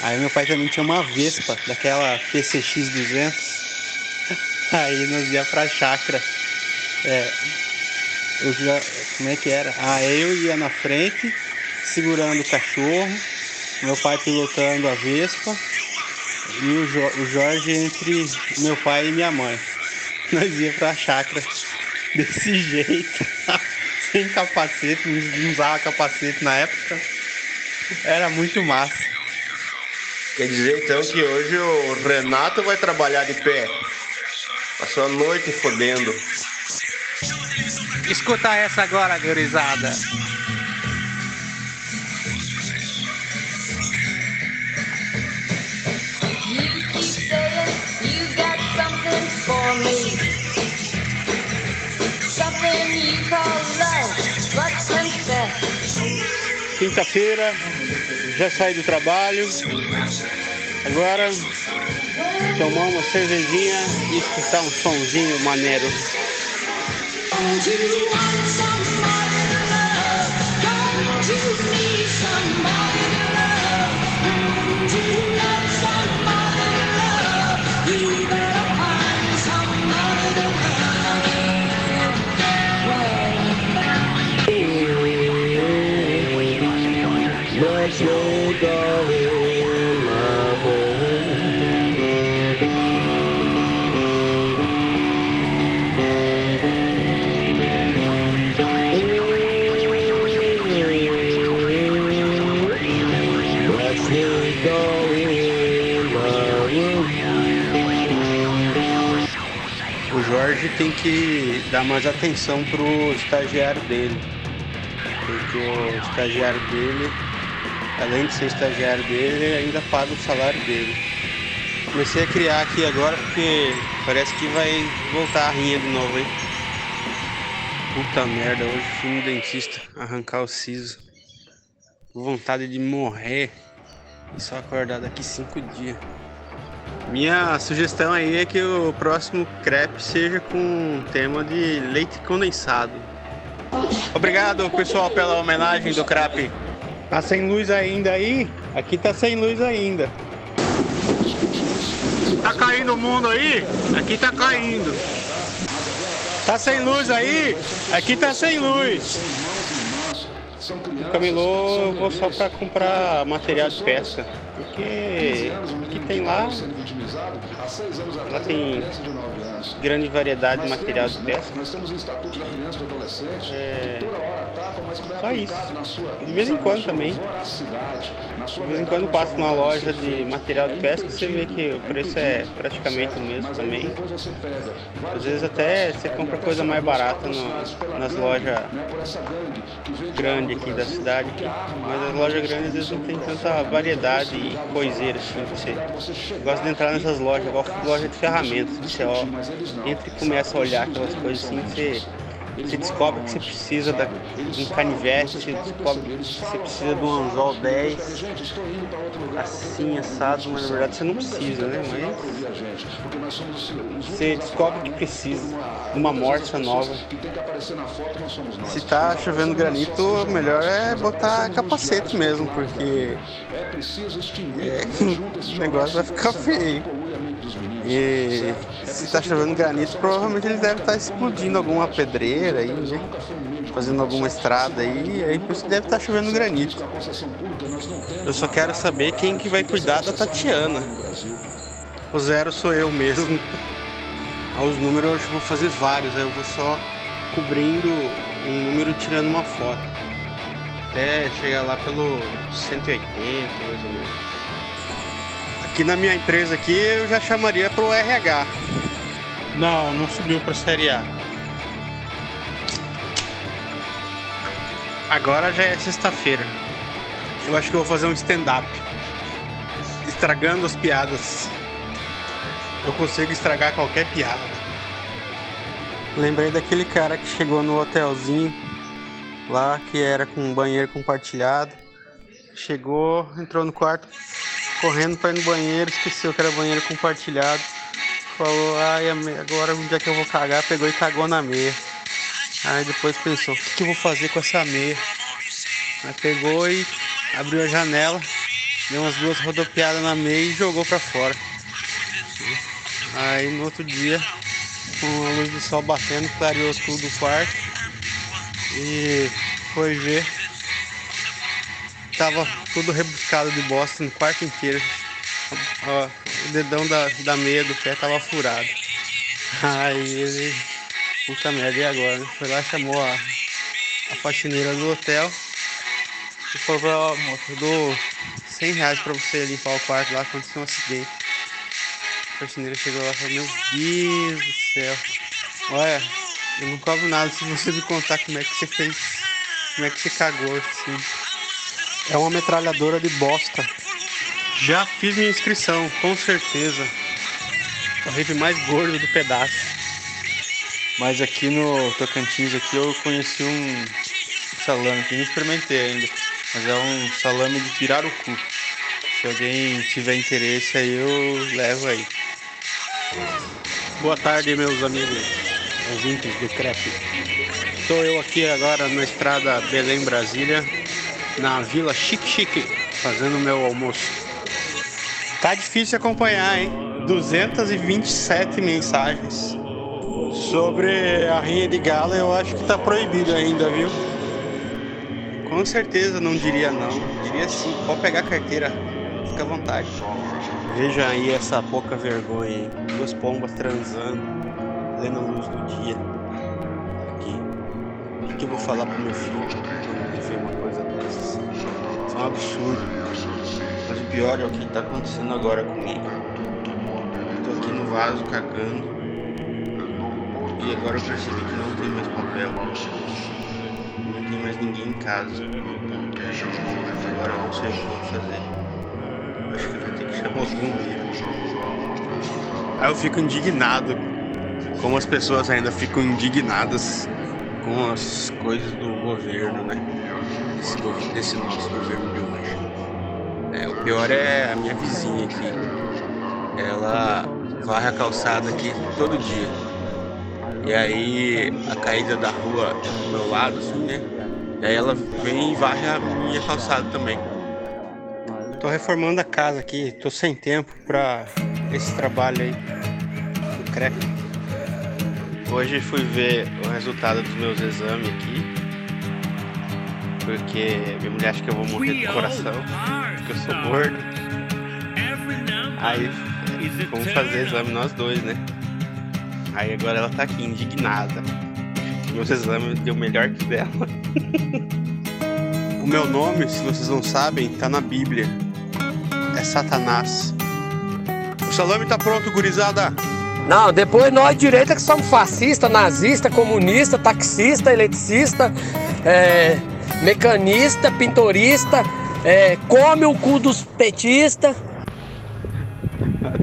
Aí meu pai também tinha uma Vespa, daquela PCX 200. Aí nós ia pra chácara. É, como é que era? Ah, eu ia na frente, segurando o cachorro, meu pai pilotando a Vespa e o, jo, o Jorge entre meu pai e minha mãe. [laughs] Nós ia pra chácara desse [laughs] jeito, sem capacete, não usava capacete na época. Era muito massa. Quer dizer então que hoje o Renato vai trabalhar de pé. Passou a noite fodendo. Escuta essa agora, gurizada. Quinta-feira, já saí do trabalho. Agora tomar uma cervejinha e escutar um sonzinho maneiro. You tem que dar mais atenção pro estagiário dele. Porque o estagiário dele, além de ser estagiário dele, ele ainda paga o salário dele. Comecei a criar aqui agora porque parece que vai voltar a rinha de novo, hein? Puta merda, hoje fui no dentista arrancar o siso. Vontade de morrer e só acordar daqui cinco dias. Minha sugestão aí é que o próximo crepe seja com tema de leite condensado. Obrigado, pessoal, pela homenagem do crepe. Tá sem luz ainda aí? Aqui tá sem luz ainda. Tá caindo o mundo aí? Aqui tá caindo. Tá sem luz aí? Aqui tá sem luz. No camelô eu vou só pra comprar material de pesca. Porque tem lá, lá tem grande variedade de material de pesca. É, só isso. De vez em quando também. De vez em quando eu passo numa loja de material de pesca você vê que o preço é praticamente o mesmo também. Às vezes até você compra coisa mais barata no- nas lojas grandes aqui da cidade. aqui. Mas as lojas grandes às vezes não tem tanta variedade e coiseira assim. pra Você Eu gosto de entrar nessas lojas, gosto de loja de ferramentas. Você ó, entra e começa a olhar aquelas coisas assim, você, você descobre que você precisa da, de um canivete, você descobre que você precisa de um anzol 10, assim, assado, mas na verdade você não precisa, né? Mas você descobre que precisa de uma morsa nova. Se tá chovendo granito, o melhor é botar capacete mesmo, porque é, [laughs] o negócio vai ficar feio. E se tá chovendo granito, provavelmente eles devem estar explodindo alguma pedreira aí, né? Fazendo alguma estrada aí, aí por isso deve estar chovendo granito. Eu só quero saber quem que vai cuidar da Tatiana. O zero sou eu mesmo. Aos números eu acho que vou fazer vários, aí eu vou só cobrindo um número e tirando uma foto. Até chegar lá pelo 180, mais ou menos. Aqui na minha empresa aqui eu já chamaria pro RH. Não, não subiu pra Série A. Agora já é sexta-feira. Eu acho que eu vou fazer um stand-up. Estragando as piadas. Eu consigo estragar qualquer piada. Lembrei daquele cara que chegou no hotelzinho lá que era com um banheiro compartilhado. Chegou, entrou no quarto, correndo para ir no banheiro, esqueceu que era banheiro compartilhado. Falou, ai, agora onde é que eu vou cagar? Pegou e cagou na meia. Aí depois pensou, o que, que eu vou fazer com essa meia? Aí pegou e abriu a janela, deu umas duas rodopiadas na meia e jogou para fora. Aí no outro dia, com a luz do sol batendo, clareou tudo o quarto e foi ver. Tava tudo rebuscado de bosta no quarto inteiro. Ó, o dedão da, da meia do pé tava furado. Aí ele. Puta merda, e agora? Né? Foi lá chamou a, a faxineira do hotel e falou pra ela, moça, eu dou 100 reais pra você limpar o quarto lá, aconteceu um acidente. A faxineira chegou lá e falou, meu Deus do céu. Olha, eu não cobro nada se você me contar como é que você fez, como é que você cagou assim. É uma metralhadora de bosta. Já fiz minha inscrição, com certeza. O rave mais gordo do pedaço. Mas aqui no Tocantins aqui eu conheci um salame que não experimentei ainda. Mas é um salame de pirarucu. Se alguém tiver interesse aí eu levo aí. Boa tarde meus amigos ouvintes do CREP. Estou eu aqui agora na estrada Belém Brasília, na Vila Chique Chique, fazendo meu almoço. Tá difícil acompanhar, hein? 227 mensagens. Sobre a rinha de gala, eu acho que tá proibido ainda, viu? Com certeza não diria não. Diria sim. Pode pegar a carteira. Fica à vontade. Veja aí essa pouca vergonha, hein? Duas pombas transando, plena luz do dia. Aqui. O que eu vou falar pro meu filho quando ele vê uma coisa é um absurdo. Mas o pior é o que tá acontecendo agora comigo. Tô aqui no vaso cagando. E agora eu percebi que não tem mais papel. Não tem mais ninguém em casa. Agora eu não sei o que vou fazer. Acho que vou ter que chamar os bombeiros. Aí eu fico indignado. Como as pessoas ainda ficam indignadas com as coisas do governo, né? Desse, desse nosso governo de hoje. É, o pior é a minha vizinha aqui. Ela varre a calçada aqui todo dia. E aí a caída da rua é do meu lado, assim, né? E aí ela vem e varre a minha calçada também. Tô reformando a casa aqui, tô sem tempo pra esse trabalho aí do CREP. Hoje fui ver o resultado dos meus exames aqui. Porque minha mulher acha que eu vou morrer do coração, porque eu sou gordo. Aí vamos fazer exame nós dois, né? Aí agora ela tá aqui indignada. Meus exames deu melhor que dela. [laughs] o meu nome, se vocês não sabem, tá na Bíblia. É Satanás. O salame tá pronto, gurizada. Não, depois nós direita que somos fascista, nazista, comunista, taxista, eletricista, é, mecanista, pintorista, é, come o cu dos petistas.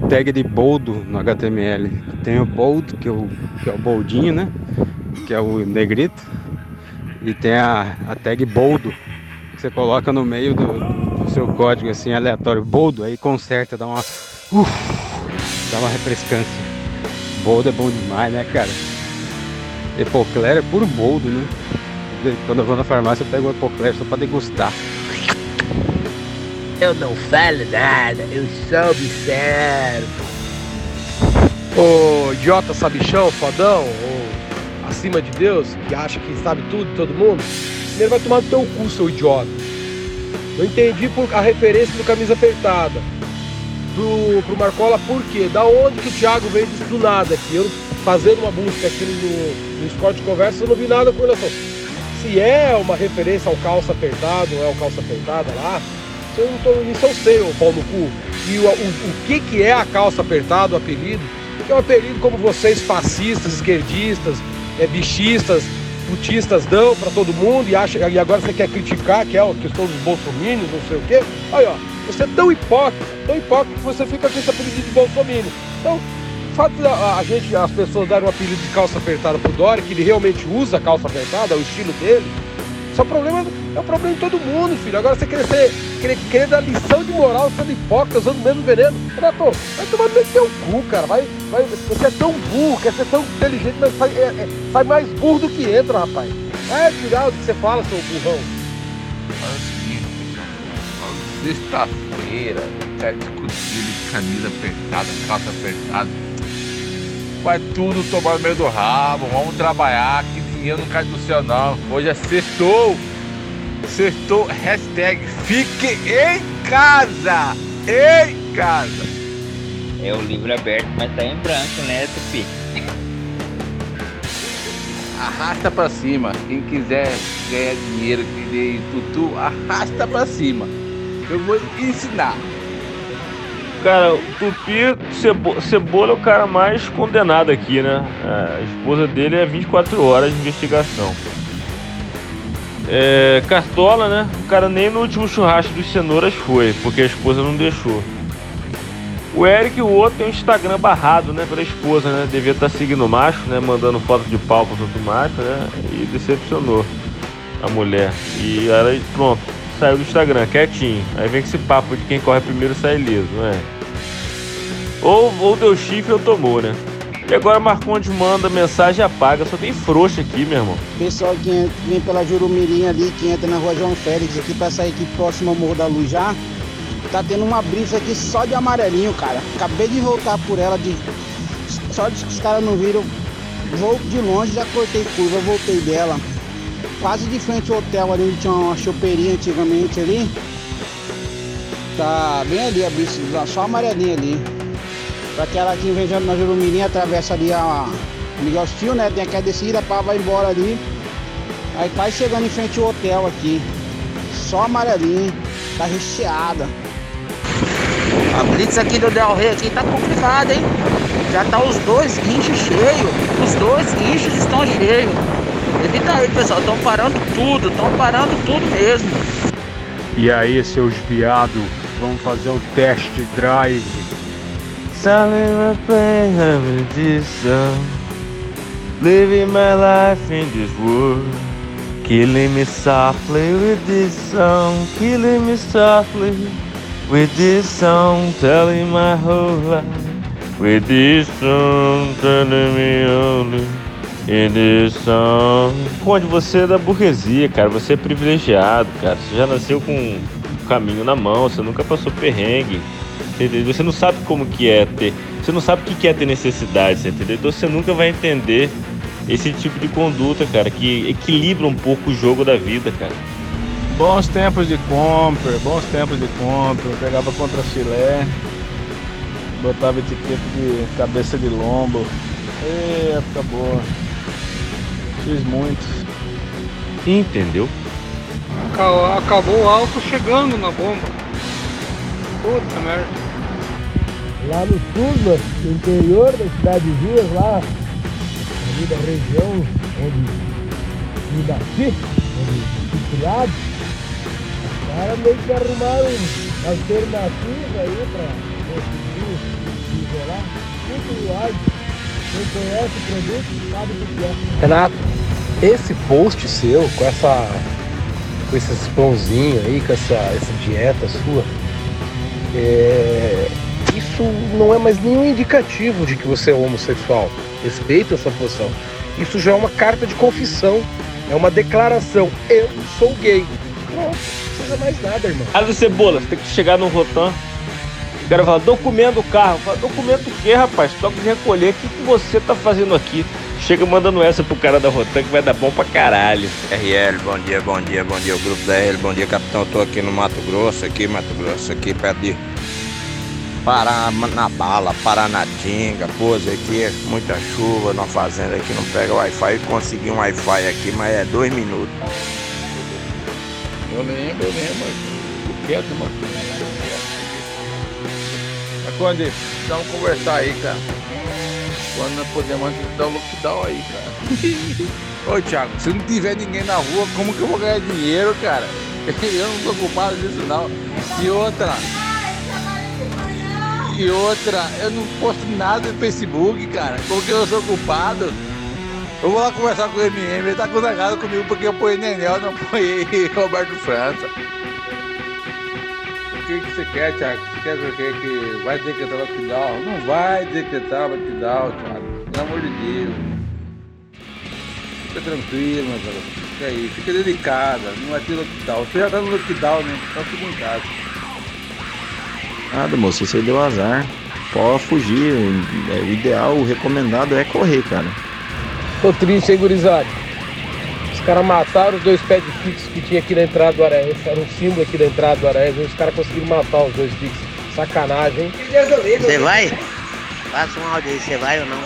tag de boldo no HTML. Tem o bold, que é o, que é o boldinho, né? Que é o negrito. E tem a, a tag boldo, que você coloca no meio do, do seu código, assim, aleatório. Boldo, aí conserta, dá uma. Uf, dá uma refrescância. Boldo é bom demais, né, cara? Epocler é puro boldo, né? Quando eu vou na farmácia, eu pego o Epocler só pra degustar. Eu não falo nada, eu só observo. Ô idiota sabichão, fodão, ou acima de Deus, que acha que sabe tudo de todo mundo, primeiro vai tomar no teu cu, seu idiota. Não entendi por a referência do camisa apertada. Pro, pro Marcola, por quê? Da onde que o Thiago veio disso do nada aqui? Eu fazendo uma busca aqui no, no de conversa, eu não vi nada com relação. Se é uma referência ao calça apertado, ou é o calça apertada lá, eu não tô, isso eu sei, o pau no cu. E o, o, o que que é a calça apertada, o apelido? Porque é um apelido como vocês, fascistas, esquerdistas, é, bichistas, putistas dão para todo mundo e, acha, e agora você quer criticar, que é a questão dos bolsominions, não sei o quê. Aí, ó, você é tão hipócrita, tão hipócrita que você fica com esse apelido de bolsominion. Então, fato da a gente, as pessoas darem um apelido de calça apertada pro Dória, que ele realmente usa calça apertada, é o estilo dele, Isso é o problema, é o problema de todo mundo, filho. Agora você querer, ser, querer, querer dar lição de moral sendo hipócrita, usando o mesmo veneno. Renato, vai tomar no teu cu, cara. Vai, vai, você é tão burro, quer ser tão inteligente, mas sai, é, é, sai mais burro do que entra, rapaz. É, tirar o que você fala, seu burrão. Fala o. Sexta-feira, tá discutindo camisa apertada, calça apertada. Vai tudo tomar no meio do rabo, vamos trabalhar, que dinheiro não cai do céu não. Hoje é sextou. Sextou, hashtag fique em casa. Em casa. É o livro aberto, mas tá em branco, né, Tupi? Arrasta pra cima. Quem quiser ganhar dinheiro, que nem tutu, arrasta pra cima. Eu vou ensinar. Cara, o Tupi Cebo- Cebola é o cara mais condenado aqui, né? É, A esposa dele é 24 horas de investigação. É, Cartola, né? O cara nem no último churrasco dos cenouras foi, porque a esposa não deixou. O Eric, o outro, tem um Instagram barrado, né? Pela esposa, né? Devia estar seguindo o macho, né? Mandando foto de pau pro outro macho, né? E decepcionou a mulher. E ela, pronto, saiu do Instagram, quietinho. Aí vem com esse papo de quem corre primeiro sai liso, não é? Ou, ou deu chifre ou tomou, né? E agora Marcondes manda mensagem apaga, só tem frouxa aqui, meu irmão. Pessoal que en- vem pela Jurumirim ali, que entra na rua João Félix aqui pra sair aqui próximo ao Morro da Luz já, tá tendo uma brisa aqui só de amarelinho, cara. Acabei de voltar por ela, de só de que os caras não viram. Vou de longe, já cortei curva, voltei dela. Quase de frente ao hotel ali, onde tinha uma chopeirinha antigamente ali. Tá bem ali a brisa, só amarelinha ali. Pra aquela que vem na Jurumirim, atravessa ali a Miguel Steel, né? Tem aquela descida, pá, vai embora ali. Aí quase chegando em frente ao hotel aqui. Só amarelinho, tá recheada. A blitz aqui do Del Rey aqui tá complicada, hein? Já tá os dois guinchos cheios. Os dois guinchos estão cheios. Evita aí, pessoal. Estão parando tudo. Estão parando tudo mesmo. E aí, seus viado, vamos fazer o test drive. Living my life in this world. Killing me softly with this song. Killing me softly with this song. Telling my whole life. With this song. Telling me only. This song. Onde você é da burguesia, cara. Você é privilegiado, cara. Você já nasceu com o caminho na mão. Você nunca passou perrengue. Entendeu? Você não sabe como que é ter. Você não sabe o que é ter necessidade, entendeu? Então você nunca vai entender esse tipo de conduta, cara, que equilibra um pouco o jogo da vida, cara. Bons tempos de compra, bons tempos de compra. Eu pegava contra filé, botava etiqueta de cabeça de lombo. Ê, época boa. Fiz muito. Entendeu? Aca- Acabou o álcool chegando na bomba. Puta merda. Lá no sul, no interior das cidadezinhas, lá ali da região onde me nasci, onde fui criado, os caras meio que arrumaram alternativa aí pra conseguir se isolar. Muito live. Quem conhece o produto sabe o que é. Renato, esse post seu com essa. com esses pãozinhos aí, com essa, essa dieta sua, é, isso não é mais nenhum indicativo de que você é homossexual. Respeita a sua posição. Isso já é uma carta de confissão. É uma declaração. Eu sou gay. Pronto, não precisa mais nada, irmão. Ah, do Cebola, você tem que chegar no Rotan. O cara fala, documento do carro. Fala, documento o quê, rapaz? Toca de recolher. O que, que você tá fazendo aqui? Chega mandando essa pro cara da Rotan que vai dar bom pra caralho. RL, bom dia, bom dia, bom dia, o grupo da RL, bom dia, capitão. Eu tô aqui no Mato Grosso, aqui, Mato Grosso, aqui perto de Pará na bala, Paranatinga, pôs aqui, muita chuva na fazenda aqui, não pega Wi-Fi. Consegui um Wi-Fi aqui, mas é dois minutos. Eu lembro, eu lembro. O quieto, mano. Mas quando vamos conversar aí, cara. Quando nós podemos antes dar o lockdown aí, cara. [laughs] Ô Thiago, se não tiver ninguém na rua, como que eu vou ganhar dinheiro, cara? [laughs] Eu não tô culpado disso não. E outra. E outra, eu não posto nada no Facebook, cara. Como que eu sou culpado? Eu vou lá conversar com o MM, ele tá com comigo porque eu apoiei Nenel, não apoiei [laughs] Roberto França. O que, que você quer, Thiago? Você quer o quê? Que vai decretar lockdown? Não vai decretar lockdown, Thiago. Pelo amor de Deus. Fica tranquilo, meu garoto. Fica aí, fica delicada. Não vai ter lockdown. Você já tá no lockdown, né? Então fica em casa. Nada, moço, você deu azar. Pode fugir. É, O ideal, o recomendado é correr, cara. Tô triste, hein, gurizada? Os caras mataram os dois pés de fixo que tinha aqui na entrada do Aranha. Era um símbolo aqui da entrada do Aranha. Os caras conseguiram matar os dois fixos. Sacanagem, hein? Você vai? Passa um áudio aí, você vai ou não?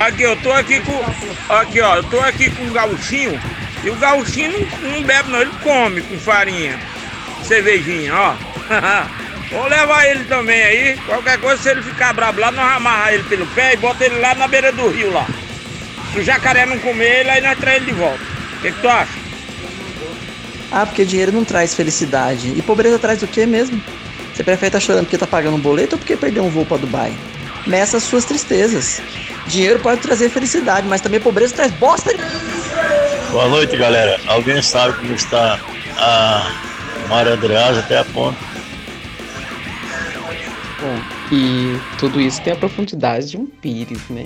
Aqui, eu tô aqui com. Aqui, ó, eu tô aqui com o gauchinho. E o gauchinho não, não bebe, não, ele come com farinha. Cervejinha, ó. [laughs] Vou levar ele também aí. Qualquer coisa, se ele ficar brabo lá, nós amarrar ele pelo pé e bota ele lá na beira do rio lá. Se o jacaré não comer ele, aí nós traz ele de volta. O que, que tu acha? Ah, porque dinheiro não traz felicidade. E pobreza traz o quê mesmo? Você prefere estar chorando porque tá pagando um boleto ou porque perdeu um voo pra Dubai? Meça as suas tristezas. Dinheiro pode trazer felicidade, mas também pobreza traz bosta. Boa noite, galera. Alguém sabe como está a Maria Andreasa até a ponta? Bom, e tudo isso tem a profundidade de um pires, né?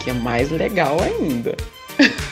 Que é mais legal ainda. [laughs]